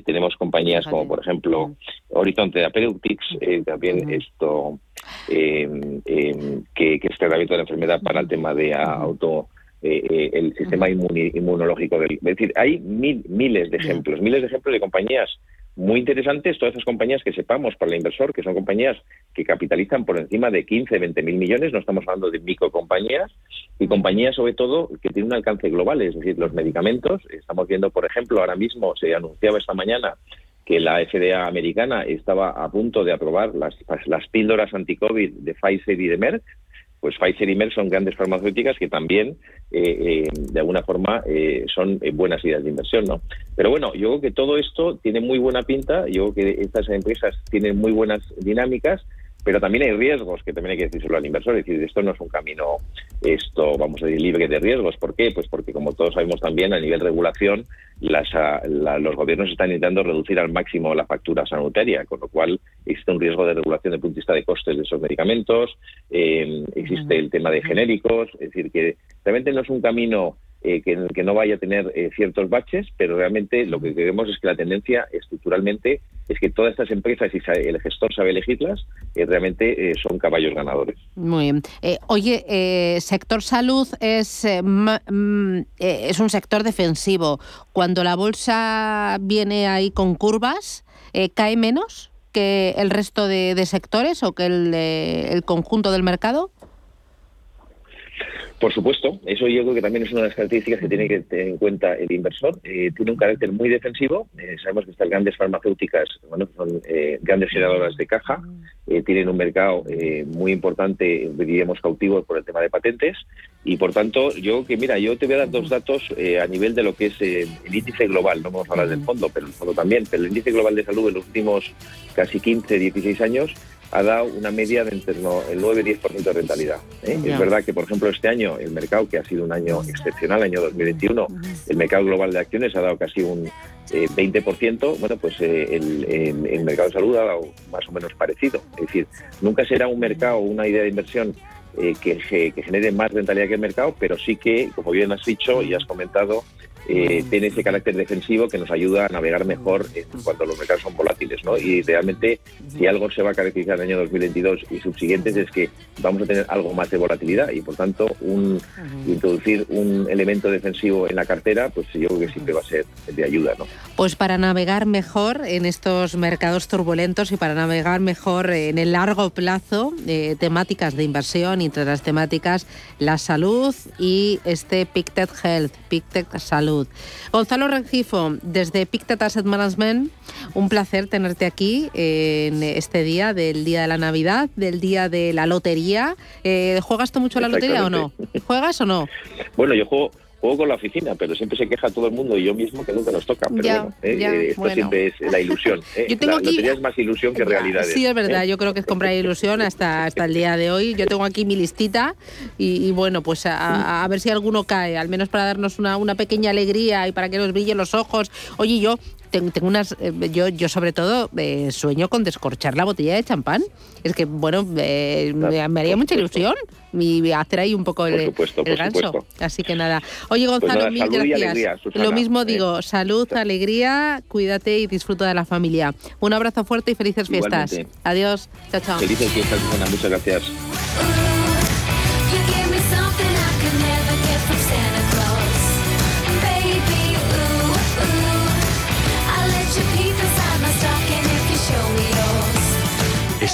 tenemos compañías como, por ejemplo, Horizon Therapeutics, también esto que, que es tratamiento de la enfermedad para el tema de auto el sistema inmunológico del. Es decir, hay mil, miles de ejemplos, miles de ejemplos de compañías muy interesantes todas esas compañías que sepamos para el inversor, que son compañías que capitalizan por encima de 15, 20 mil millones, no estamos hablando de microcompañías, y compañías sobre todo que tienen un alcance global, es decir, los medicamentos. Estamos viendo, por ejemplo, ahora mismo se anunciaba esta mañana que la FDA americana estaba a punto de aprobar las, las píldoras anti-COVID de Pfizer y de Merck, pues Pfizer y Merck son grandes farmacéuticas que también, eh, eh, de alguna forma, eh, son buenas ideas de inversión, ¿no? Pero bueno, yo creo que todo esto tiene muy buena pinta, yo creo que estas empresas tienen muy buenas dinámicas, pero también hay riesgos que también hay que decírselo al inversor. Es decir, esto no es un camino, esto, vamos a decir, libre de riesgos. ¿Por qué? Pues porque, como todos sabemos también, a nivel de regulación, las, ah, los gobiernos están intentando reducir al máximo la factura sanitaria, con lo cual existe un riesgo de regulación desde el punto de vista de costes de esos medicamentos, eh, existe el tema de genéricos, es decir, que realmente no es un camino eh, que, no vaya a tener eh, ciertos baches, pero realmente lo que queremos es que la tendencia estructuralmente es que todas estas empresas, y el gestor sabe elegirlas, eh, realmente son caballos ganadores. Muy bien. oye, sector salud es, mm, es un sector defensivo. Cuando la bolsa viene ahí con curvas, ¿cae menos que el resto de, sectores o que el conjunto del mercado? Por supuesto, eso yo creo que también es una de las características que tiene que tener en cuenta el inversor. Eh, tiene un carácter muy defensivo. Eh, sabemos que estas grandes farmacéuticas bueno, son eh, grandes generadoras de caja, tienen un mercado muy importante, diríamos, cautivo por el tema de patentes. Y por tanto, yo que mira, yo te voy a dar dos datos a nivel de lo que es el índice global. No vamos a hablar del fondo, pero el fondo también. Pero el índice global de salud en los últimos casi 15, 16 años ha dado una media de entre el 9-10% de rentabilidad. ¿eh? Es verdad que, por ejemplo, este año el mercado, que ha sido un año excepcional, año 2021, el mercado global de acciones ha dado casi un 20%, eh, bueno, pues eh, el, mercado de salud ha dado más o menos parecido. Es decir, nunca será un mercado, una idea de inversión que, que, genere más rentabilidad que el mercado, pero sí que, como bien has dicho y has comentado, eh, tiene ese carácter defensivo que nos ayuda a navegar mejor cuando los mercados son volátiles. ¿no? Y realmente, si algo se va a caracterizar en el año 2022 y subsiguientes, es que vamos a tener algo más de volatilidad y, por tanto, un, introducir un elemento defensivo en la cartera, pues yo creo que siempre va a ser de ayuda. ¿no? Pues para navegar mejor en estos mercados turbulentos y para navegar mejor en el largo plazo, eh, temáticas de inversión, entre las temáticas la salud y este Pictet Health, Pictet Salud Gonzalo Rengifo, desde Pictet Asset Management, un placer tenerte aquí en este día del día de la Navidad, del día de la lotería. Eh, ¿Juegas tú mucho a la lotería o no? ¿Juegas o no? Bueno, yo juego juego con la oficina, pero siempre se queja todo el mundo y yo mismo que nunca nos toca. Pero bueno, eh, eh, esto siempre es la ilusión. <laughs> Eh. Yo tengo la lotería es más ilusión que <laughs> realidad. Sí, es verdad. Yo creo que es comprar ilusión hasta, hasta el día de hoy. Yo tengo aquí mi listita y, bueno, pues a, ver si alguno cae, al menos para darnos una, una pequeña alegría y para que nos brillen los ojos. Oye, yo tengo, unas. Eh, yo, yo, sobre todo, eh, sueño con descorchar la botella de champán. Es que, bueno, eh, me, haría mucha ilusión y hacer ahí un poco el, ganso. Así que nada. Oye, pues Gonzalo, mil gracias. Lo mismo digo, salud, alegría, cuídate y disfruta de la familia. Un abrazo fuerte y felices fiestas. Adiós. Chao, chao. Felices fiestas, Muchas gracias.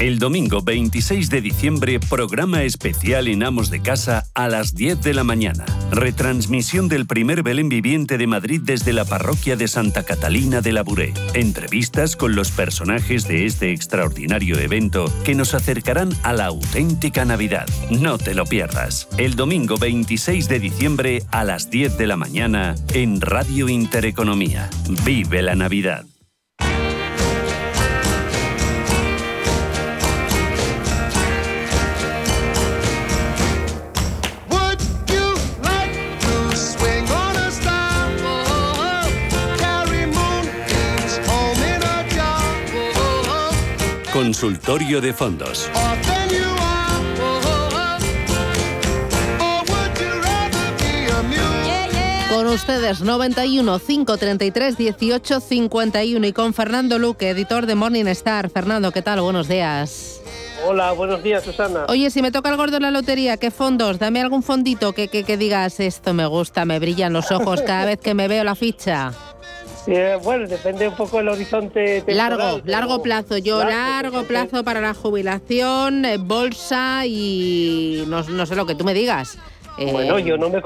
El domingo 26 de diciembre, programa especial en Amos de Casa a las 10 de la mañana. Retransmisión del primer Belén viviente de Madrid desde la parroquia de Santa Catalina de la Buré. Entrevistas con los personajes de este extraordinario evento que nos acercarán a la auténtica Navidad. No te lo pierdas. El domingo 26 de diciembre a las 10 de la mañana en Radio Intereconomía. Vive la Navidad. Consultorio de fondos. Con ustedes 91 533 18 51 y con Fernando Luque, editor de Morning Star. Fernando, ¿qué tal? Buenos días. Hola, buenos días, Susana. Oye, si me toca el gordo de la lotería, ¿qué fondos? Dame algún fondito que, que, que digas esto me gusta, me brillan los ojos <laughs> cada vez que me veo la ficha. Eh, bueno, depende un poco del horizonte. temporal, Largo, pero- largo plazo. Yo largo plazo para la jubilación, eh, bolsa y no, no sé lo que tú me digas. Bueno, yo no me,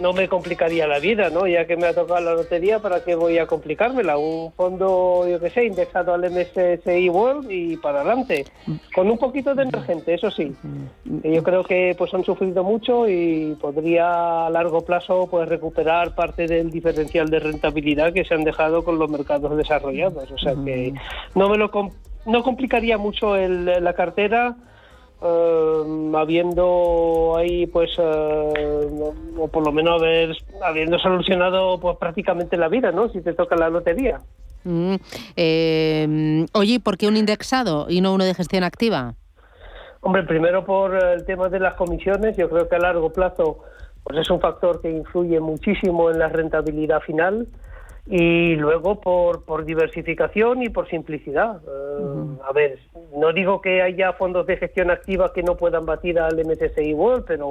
no me complicaría la vida, ¿no? Ya que me ha tocado la lotería, ¿para qué voy a complicármela? Un fondo, yo qué sé, indexado al MSCI World y para adelante. Con un poquito de emergente, eso sí. Yo creo que pues han sufrido mucho y podría a largo plazo pues recuperar parte del diferencial de rentabilidad que se han dejado con los mercados desarrollados. O sea que no me lo no complicaría mucho el- la cartera eh, habiendo ahí pues eh, o por lo menos haber habiendo solucionado pues prácticamente la vida no si te toca la lotería. Mm, eh, oye, ¿y ¿por qué un indexado y no uno de gestión activa? hombre primero por el tema de las comisiones. Yo creo que a largo plazo pues es un factor que influye muchísimo en la rentabilidad final y luego por, por diversificación y por simplicidad. Eh, A ver, no digo que haya fondos de gestión activa que no puedan batir al MSCI World, pero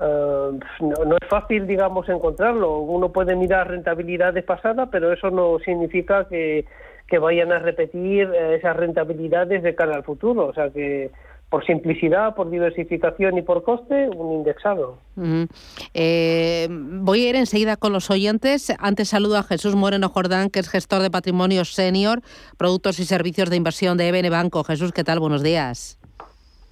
eh, no, no es fácil, digamos, encontrarlo. Uno puede mirar rentabilidades pasadas, pero eso no significa que, que vayan a repetir eh, esas rentabilidades de cara al futuro. O sea que por simplicidad, por diversificación y por coste, un indexado. Eh, voy a ir enseguida con los oyentes. Antes saludo a Jesús Moreno Jordán, que es gestor de patrimonio senior, productos y servicios de inversión de EBN Banco. Jesús, ¿qué tal? Buenos días.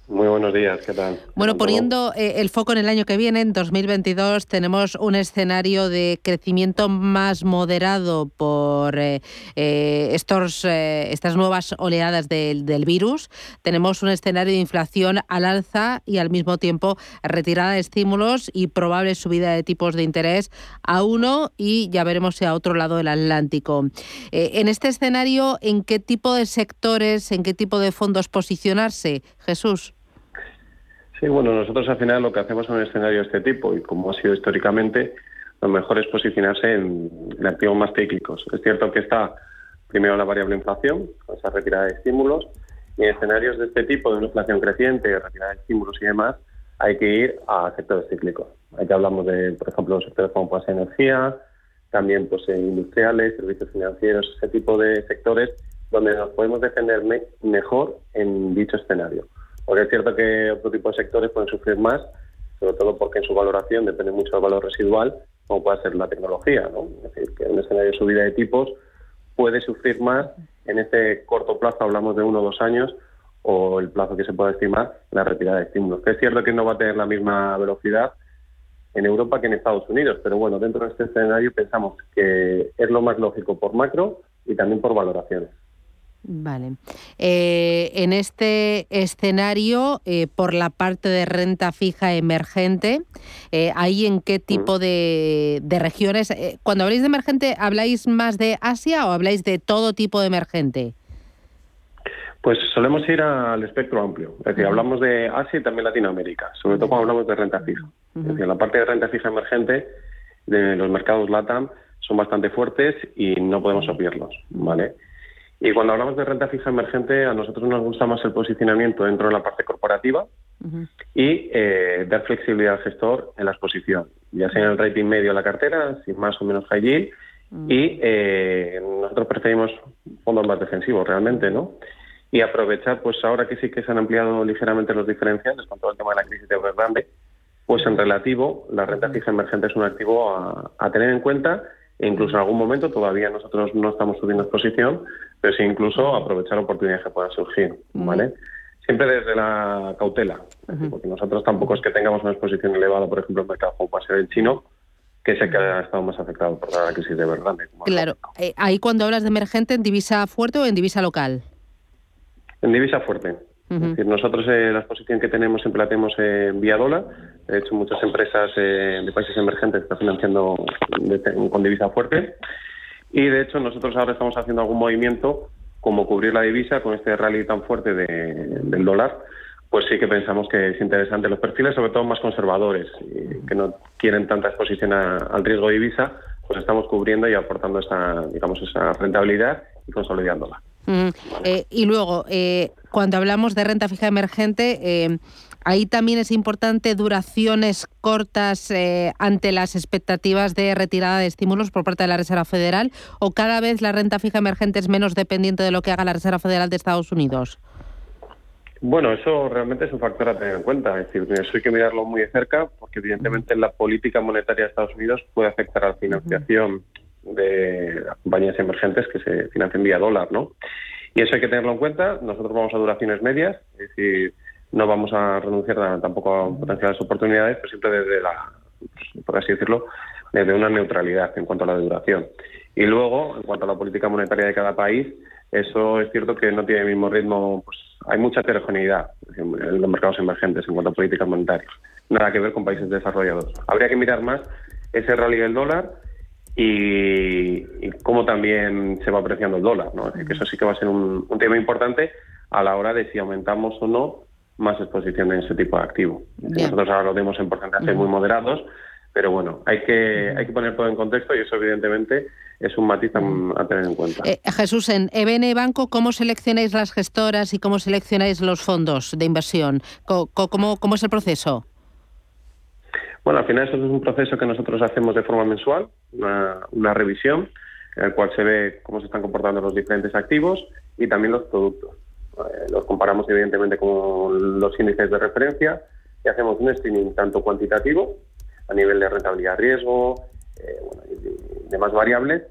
Muy buenos días, ¿qué tal? Bueno, poniendo eh, el foco en el año que viene, en 2022, tenemos un escenario de crecimiento más moderado por eh, eh, estos, eh, estas nuevas oleadas del, del virus. Tenemos un escenario de inflación al alza y al mismo tiempo retirada de estímulos y probable subida de tipos de interés a uno y ya veremos si a otro lado del Atlántico. En este escenario, ¿en qué tipo de sectores, en qué tipo de fondos posicionarse? Jesús. Sí, bueno, nosotros al final lo que hacemos en un escenario de este tipo, y como ha sido históricamente, lo mejor es posicionarse en, activos más cíclicos. Es cierto que está primero la variable inflación, con esa retirada de estímulos, y en escenarios de este tipo, de una inflación creciente, retirada de estímulos y demás, hay que ir a sectores cíclicos. Aquí hablamos de, por ejemplo, sectores como energía, también pues, eh, industriales, servicios financieros, ese tipo de sectores donde nos podemos defender me- mejor en dicho escenario. Porque es cierto que otro tipo de sectores pueden sufrir más, sobre todo porque en su valoración depende mucho del valor residual, como puede ser la tecnología. ¿no? Es decir, que en un escenario de subida de tipos puede sufrir más en este corto plazo, hablamos de uno o dos años, o el plazo que se pueda estimar, la retirada de estímulos. Es cierto que no va a tener la misma velocidad en Europa que en Estados Unidos, pero bueno, dentro de este escenario pensamos que es lo más lógico por macro y también por valoraciones. Vale. Eh, en este escenario, eh, por la parte de renta fija emergente, eh, ¿ahí en qué tipo de, de regiones? Eh, cuando habláis de emergente, ¿habláis más de Asia o habláis de todo tipo de emergente? Pues solemos ir al espectro amplio. Es decir, hablamos de Asia y también Latinoamérica, sobre todo cuando hablamos de renta fija. Es decir, la parte de renta fija emergente de los mercados LATAM son bastante fuertes y no podemos obviarlos, ¿vale? Y cuando hablamos de renta fija emergente, a nosotros nos gusta más el posicionamiento dentro de la parte corporativa y eh, dar flexibilidad al gestor en la exposición, ya sea en el rating medio de la cartera, si más o menos high yield, y eh, nosotros preferimos fondos más defensivos realmente, ¿no? Y aprovechar, pues ahora que sí que se han ampliado ligeramente los diferenciales con todo el tema de la crisis de Evergrande, pues en relativo, la renta fija emergente es un activo a, a tener en cuenta incluso en algún momento todavía nosotros no estamos subiendo exposición, pero sí incluso aprovechar oportunidades que puedan surgir, ¿vale? Siempre desde la cautela, porque nosotros tampoco es que tengamos una exposición elevada, por ejemplo, en el mercado como puede ser el chino, que sé que ha estado más afectado por la crisis de verdad. Claro. Eh, ahí cuando hablas de emergente, ¿en divisa fuerte o en divisa local? En divisa fuerte. Es decir, nosotros eh, la exposición que tenemos siempre la tenemos en vía dólar. De hecho, muchas empresas eh, de países emergentes están financiando de- con divisa fuerte. Y de hecho, nosotros ahora estamos haciendo algún movimiento como cubrir la divisa con este rally tan fuerte de- del dólar. Pues sí que pensamos que es interesante. Los perfiles, sobre todo más conservadores, que no quieren tanta exposición a- al riesgo de divisa, pues estamos cubriendo y aportando esa, digamos, esa rentabilidad y consolidándola. Eh, y luego, eh, cuando hablamos de renta fija emergente, eh, ahí también es importante duraciones cortas eh, ante las expectativas de retirada de estímulos por parte de la Reserva Federal, o cada vez la renta fija emergente es menos dependiente de lo que haga la Reserva Federal de Estados Unidos. Bueno, eso realmente es un factor a tener en cuenta. Es decir, eso hay que mirarlo muy de cerca porque evidentemente la política monetaria de Estados Unidos puede afectar a la financiación de compañías emergentes que se financian vía dólar, ¿no? Y eso hay que tenerlo en cuenta. Nosotros vamos a duraciones medias, es decir, no vamos a renunciar a- tampoco a potenciales oportunidades, pero siempre desde la, por así decirlo, desde una neutralidad en cuanto a la duración. Y luego, en cuanto a la política monetaria de cada país, eso es cierto que no tiene el mismo ritmo, pues hay mucha heterogeneidad en los mercados emergentes en cuanto a políticas monetarias. Nada que ver con países desarrollados. Habría que mirar más ese rally del dólar y, y cómo también se va apreciando el dólar. ¿no? Es decir, que eso sí que va a ser un, un tema importante a la hora de si aumentamos o no más exposición en ese tipo de activo. Nosotros ahora lo vemos en porcentajes muy moderados, pero bueno, hay que, hay que poner todo en contexto y eso evidentemente es un matiz a, tener en cuenta. Eh, Jesús, en EBN Banco, ¿cómo seleccionáis las gestoras y cómo seleccionáis los fondos de inversión? ¿Cómo, cómo es el proceso? Bueno, al final eso es un proceso que nosotros hacemos de forma mensual, una, una revisión en el cual se ve cómo se están comportando los diferentes activos y también los productos. Eh, los comparamos evidentemente con los índices de referencia y hacemos un screening tanto cuantitativo a nivel de rentabilidad riesgo eh, bueno, y demás variables,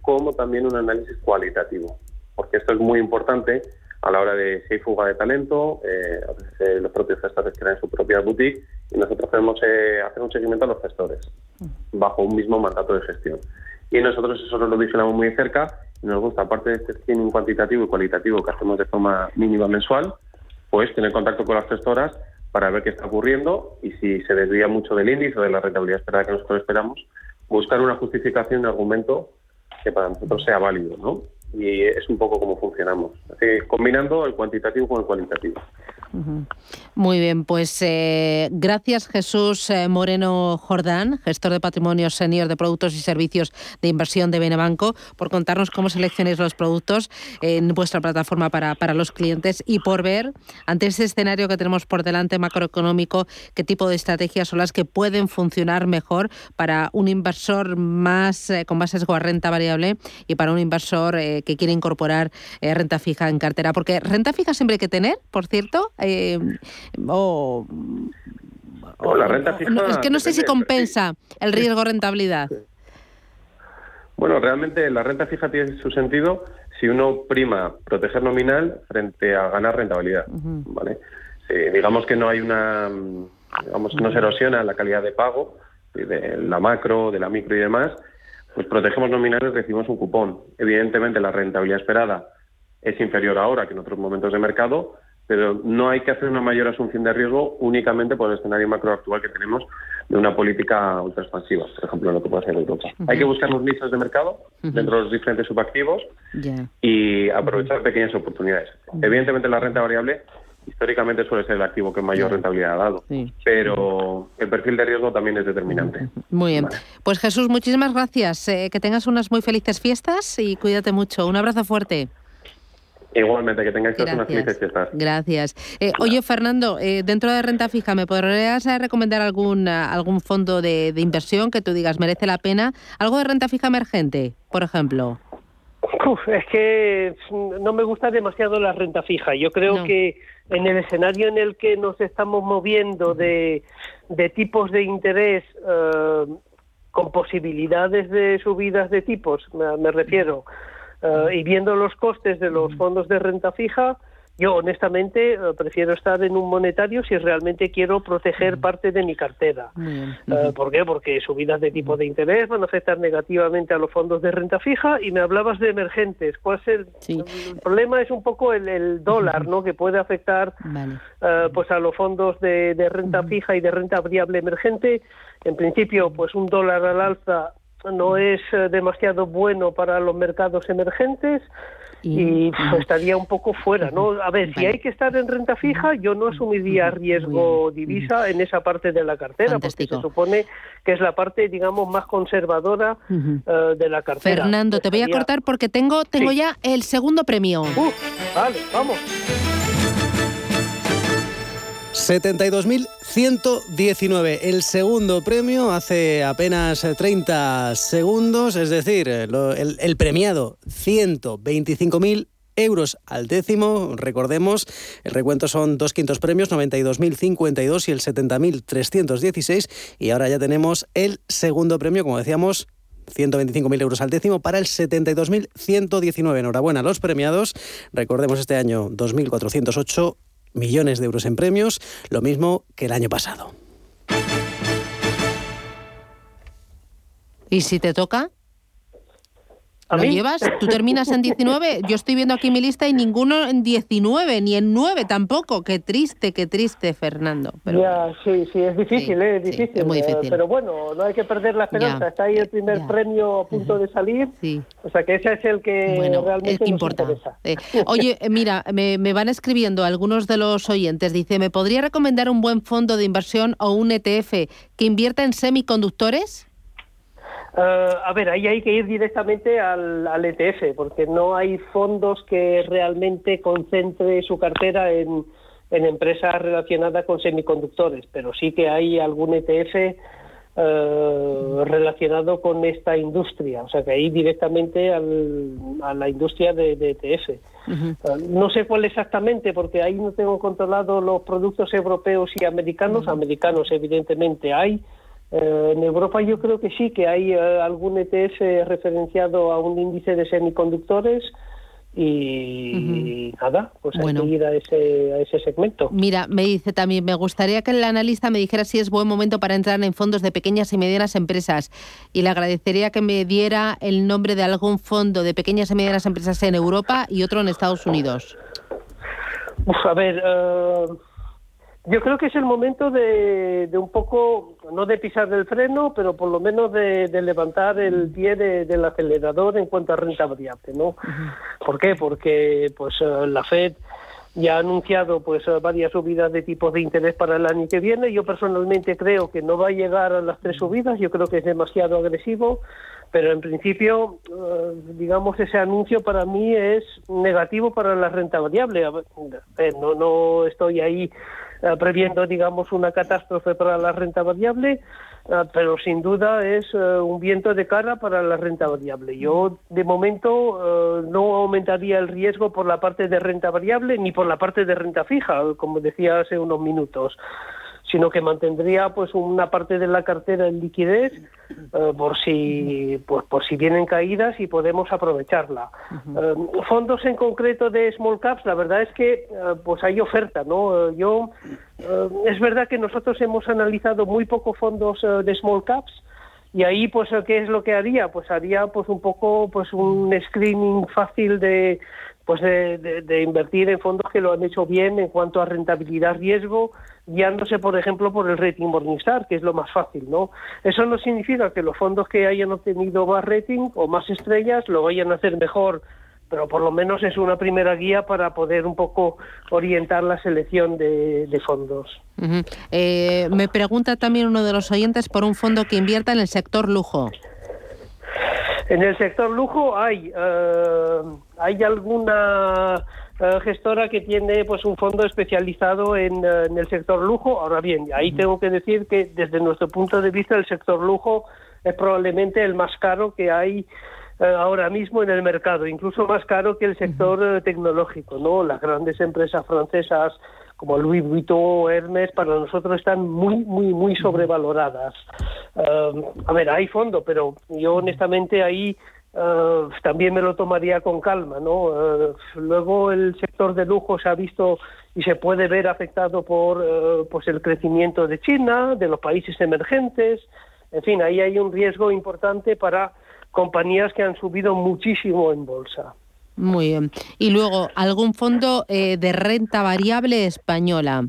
como también un análisis cualitativo, porque esto es muy importante a la hora de si hay fuga de talento, eh, a veces eh, los propios gestores crean su propia boutique y nosotros podemos eh, hacer un seguimiento a los gestores bajo un mismo mandato de gestión. Y nosotros eso lo vigilamos muy cerca y nos gusta, aparte de este screening cuantitativo y cualitativo que hacemos de forma mínima mensual, pues tener contacto con las gestoras para ver qué está ocurriendo y si se desvía mucho del índice o de la rentabilidad esperada que nosotros esperamos, buscar una justificación, un argumento que para nosotros sea válido, ¿no? Y es un poco como funcionamos, Así combinando el cuantitativo con el cualitativo. Muy bien, pues eh, gracias Jesús eh, Moreno Jordán, gestor de patrimonio senior de productos y servicios de inversión de Benebanco, por contarnos cómo seleccionáis los productos en vuestra plataforma para, para los clientes y por ver, ante ese escenario que tenemos por delante macroeconómico, qué tipo de estrategias son las que pueden funcionar mejor para un inversor más eh, con más sesgo a renta variable y para un inversor eh, que quiere incorporar renta fija en cartera. Porque renta fija siempre hay que tener, por cierto. Eh, o, O la renta fija. no, es que no sé si compensa el riesgo rentabilidad. Bueno, realmente la renta fija tiene su sentido si uno prima proteger nominal frente a ganar rentabilidad, ¿vale? Si digamos que no hay una, digamos, no se erosiona la calidad de pago de la macro, de la micro y demás, pues protegemos nominales recibimos un cupón. Evidentemente la rentabilidad esperada es inferior ahora que en otros momentos de mercado, pero no hay que hacer una mayor asunción de riesgo únicamente por el escenario macro actual que tenemos de una política ultra expansiva, por ejemplo, lo que puede hacer Europa. Hay que buscar los nichos de mercado dentro de los diferentes subactivos y aprovechar pequeñas oportunidades. Evidentemente, la renta variable históricamente suele ser el activo que mayor rentabilidad ha dado, pero el perfil de riesgo también es determinante. Muy bien. Pues Jesús, muchísimas gracias. Eh, que tengas unas muy felices fiestas y cuídate mucho. Un abrazo fuerte. Igualmente, que tengáis todas unas felices fiestas. Gracias. Eh, oye, Fernando, eh, dentro de renta fija, ¿me podrías recomendar algún, algún fondo de, inversión que tú digas merece la pena? ¿Algo de renta fija emergente, por ejemplo? es que no me gusta demasiado la renta fija. Yo creo que en el escenario en el que nos estamos moviendo de, de tipos de interés eh, con posibilidades de subidas de tipos, me, refiero, eh, y viendo los costes de los fondos de renta fija, yo, honestamente, eh, prefiero estar en un monetario si realmente quiero proteger parte de mi cartera. Eh, ¿Por qué? Porque subidas de tipo de interés van a afectar negativamente a los fondos de renta fija y me hablabas de emergentes. ¿Cuál es el, problema? Es un poco el, dólar, ¿no? Que puede afectar eh, pues a los fondos de, de renta fija y de renta variable emergente. En principio, pues un dólar al alza no es demasiado bueno para los mercados emergentes y, estaría un poco fuera, ¿no? A ver, si hay que estar en renta fija, yo no asumiría riesgo divisa en esa parte de la cartera, porque se supone que es la parte, digamos, más conservadora eh, de la cartera. Fernando, te voy a cortar porque tengo, tengo ya el segundo premio. Uh, vale, vamos. 72.119. El segundo premio hace apenas 30 segundos, es decir, el, el premiado 125.000 euros al décimo. Recordemos, el recuento son dos quintos premios, 92.052 y el 70.316. Y ahora ya tenemos el segundo premio, como decíamos, 125.000 euros al décimo para el 72.119. Enhorabuena a los premiados. Recordemos este año 2.408 millones de euros en premios, lo mismo que el año pasado. ¿Y si te toca? ¿Lo llevas? <laughs> ¿Tú terminas en 19? Yo estoy viendo aquí mi lista y ninguno en 19, ni en 9 tampoco. Qué triste, qué triste, Fernando. Ya, sí, sí, es difícil, ¿eh? es difícil. muy difícil. pero bueno, no hay que perder la esperanza. Está ahí el primer premio a punto de salir. O sea que ese es el que realmente nos interesa. Oye, eh, mira, me, me van escribiendo algunos de los oyentes. Dice, ¿me podría recomendar un buen fondo de inversión o un ETF que invierta en semiconductores? Eh, a ver, ahí hay que ir directamente al, ETF, porque no hay fondos que realmente concentre su cartera en, empresas relacionadas con semiconductores, pero sí que hay algún ETF eh, relacionado con esta industria, o sea que ahí directamente a la industria de, ETF. Eh, no sé cuál exactamente, porque ahí no tengo controlado los productos europeos y americanos. Americanos, evidentemente, hay. Eh, en Europa yo creo que sí, que hay eh, algún ETF referenciado a un índice de semiconductores y nada, pues hay que ir a ese, a ese segmento. Mira, me dice también, me gustaría que el analista me dijera si es buen momento para entrar en fondos de pequeñas y medianas empresas y le agradecería que me diera el nombre de algún fondo de pequeñas y medianas empresas en Europa y otro en Estados Unidos. a ver... Eh, yo creo que es el momento de, un poco, no de pisar del freno, pero por lo menos de, levantar el pie del acelerador en cuanto a renta variable, ¿no? ¿Por qué? Porque pues eh, la Fed ya ha anunciado pues eh, varias subidas de tipos de interés para el año que viene. Yo personalmente creo que no va a llegar a las tres subidas, yo creo que es demasiado agresivo, pero en principio, eh, digamos, ese anuncio para mí es negativo para la renta variable. no, no estoy ahí previendo, digamos, una catástrofe para la renta variable, eh, pero sin duda es eh, un viento de cara para la renta variable. Yo, de momento, no aumentaría el riesgo por la parte de renta variable ni por la parte de renta fija, como decía hace unos minutos sino que mantendría pues una parte de la cartera en liquidez eh, por si pues por si vienen caídas y podemos aprovecharla. Eh, fondos en concreto de small caps, la verdad es que eh, pues hay oferta, ¿no? yo es verdad que nosotros hemos analizado muy pocos fondos de small caps y ahí pues qué es lo que haría pues haría pues un poco pues un screening fácil de pues de, invertir en fondos que lo han hecho bien en cuanto a rentabilidad riesgo guiándose por ejemplo por el rating Morningstar que es lo más fácil no eso no significa que los fondos que hayan obtenido más rating o más estrellas lo vayan a hacer mejor pero por lo menos es una primera guía para poder un poco orientar la selección de, fondos. Eh, me pregunta también uno de los oyentes por un fondo que invierta en el sector lujo. En el sector lujo hay, eh, hay alguna eh, gestora que tiene pues un fondo especializado en, en, el sector lujo. Ahora bien, ahí tengo que decir que desde nuestro punto de vista el sector lujo es probablemente el más caro que hay eh, ahora mismo en el mercado, incluso más caro que el sector eh, tecnológico, ¿no? Las grandes empresas francesas como Louis Vuitton o Hermes para nosotros están muy, muy, muy sobrevaloradas. Eh, a ver, hay fondo, pero yo honestamente ahí también me lo tomaría con calma, ¿no? luego el sector de lujo se ha visto y se puede ver afectado por pues el crecimiento de China, de los países emergentes, en fin, ahí hay un riesgo importante para compañías que han subido muchísimo en bolsa. Muy bien. Y luego, ¿algún fondo eh, de renta variable española?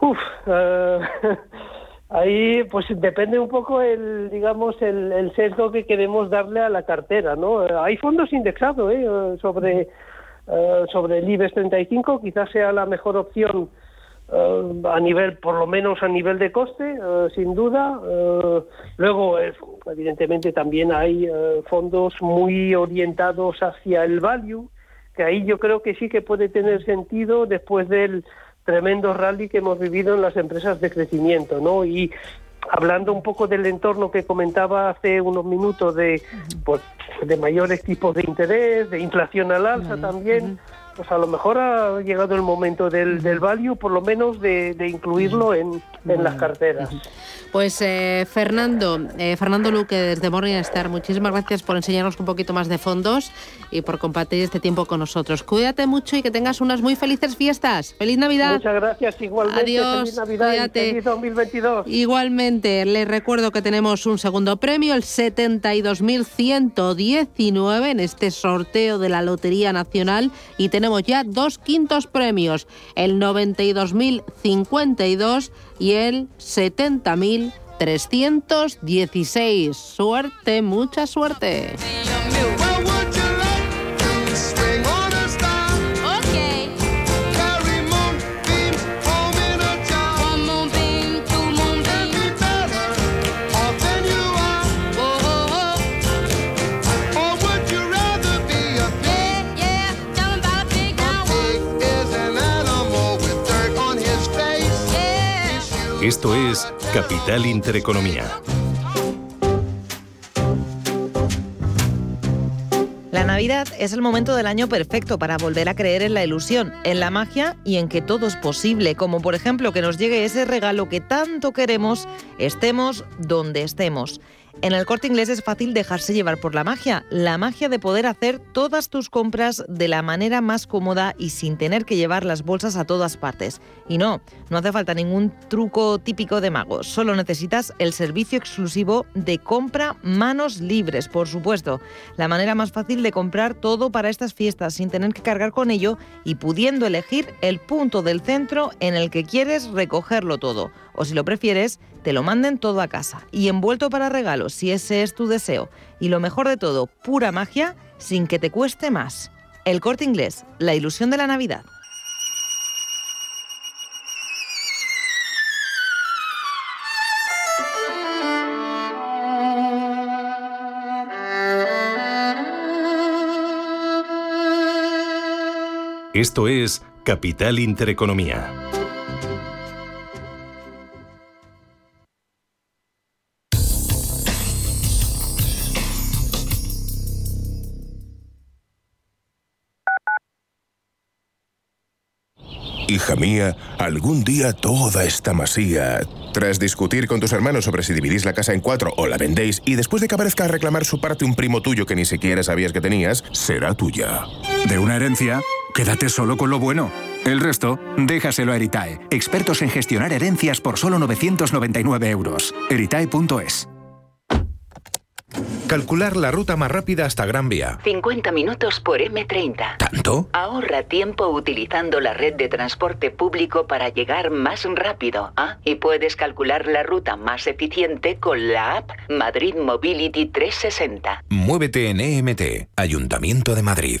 Uf, eh, <laughs> ahí pues depende un poco el, digamos, el, sesgo que queremos darle a la cartera, ¿no? Eh, hay fondos indexados ¿eh? sobre, sobre el IBEX 35, quizás sea la mejor opción eh, a nivel, por lo menos a nivel de coste, eh, sin duda. Eh, luego, evidentemente, también hay fondos muy orientados hacia el value, que ahí yo creo que sí que puede tener sentido después del tremendo rally que hemos vivido en las empresas de crecimiento, ¿no? Y hablando un poco del entorno que comentaba hace unos minutos de, pues, de mayores tipos de interés, de inflación al alza también pues a lo mejor ha llegado el momento del, del value, por lo menos de, incluirlo en, en las carteras. Pues eh, Fernando, eh, Fernando Luque desde Morningstar, muchísimas gracias por enseñarnos un poquito más de fondos y por compartir este tiempo con nosotros. Cuídate mucho y que tengas unas muy felices fiestas. ¡Feliz Navidad! Muchas gracias, igualmente. Adiós, feliz Navidad y feliz 2022. Igualmente, les recuerdo que tenemos un segundo premio, el 72.119 en este sorteo de la Lotería Nacional y tenemos ya dos quintos premios, el 92.052 y el 70.316. Suerte, mucha suerte. Esto es Capital Intereconomía. La Navidad es el momento del año perfecto para volver a creer en la ilusión, en la magia y en que todo es posible, como por ejemplo que nos llegue ese regalo que tanto queremos, estemos donde estemos. En el corte inglés es fácil dejarse llevar por la magia, la magia de poder hacer todas tus compras de la manera más cómoda y sin tener que llevar las bolsas a todas partes. Y no, no hace falta ningún truco típico de magos, solo necesitas el servicio exclusivo de compra manos libres, por supuesto. La manera más fácil de comprar todo para estas fiestas sin tener que cargar con ello y pudiendo elegir el punto del centro en el que quieres recogerlo todo. O si lo prefieres, te lo manden todo a casa y envuelto para regalos si ese es tu deseo. Y lo mejor de todo, pura magia sin que te cueste más. El corte inglés, la ilusión de la Navidad. Esto es Capital Intereconomía. Hija mía, algún día toda esta masía... Tras discutir con tus hermanos sobre si dividís la casa en cuatro o la vendéis, y después de que aparezca a reclamar su parte un primo tuyo que ni siquiera sabías que tenías, será tuya. De una herencia, quédate solo con lo bueno. El resto, déjaselo a Eritae, expertos en gestionar herencias por solo 999 euros. Eritae.es Calcular la ruta más rápida hasta Gran Vía. 50 minutos por M30. ¿Tanto? Ahorra tiempo utilizando la red de transporte público para llegar más rápido. ¿ah? Y puedes calcular la ruta más eficiente con la app Madrid Mobility 360. Muévete en EMT, Ayuntamiento de Madrid.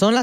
Son las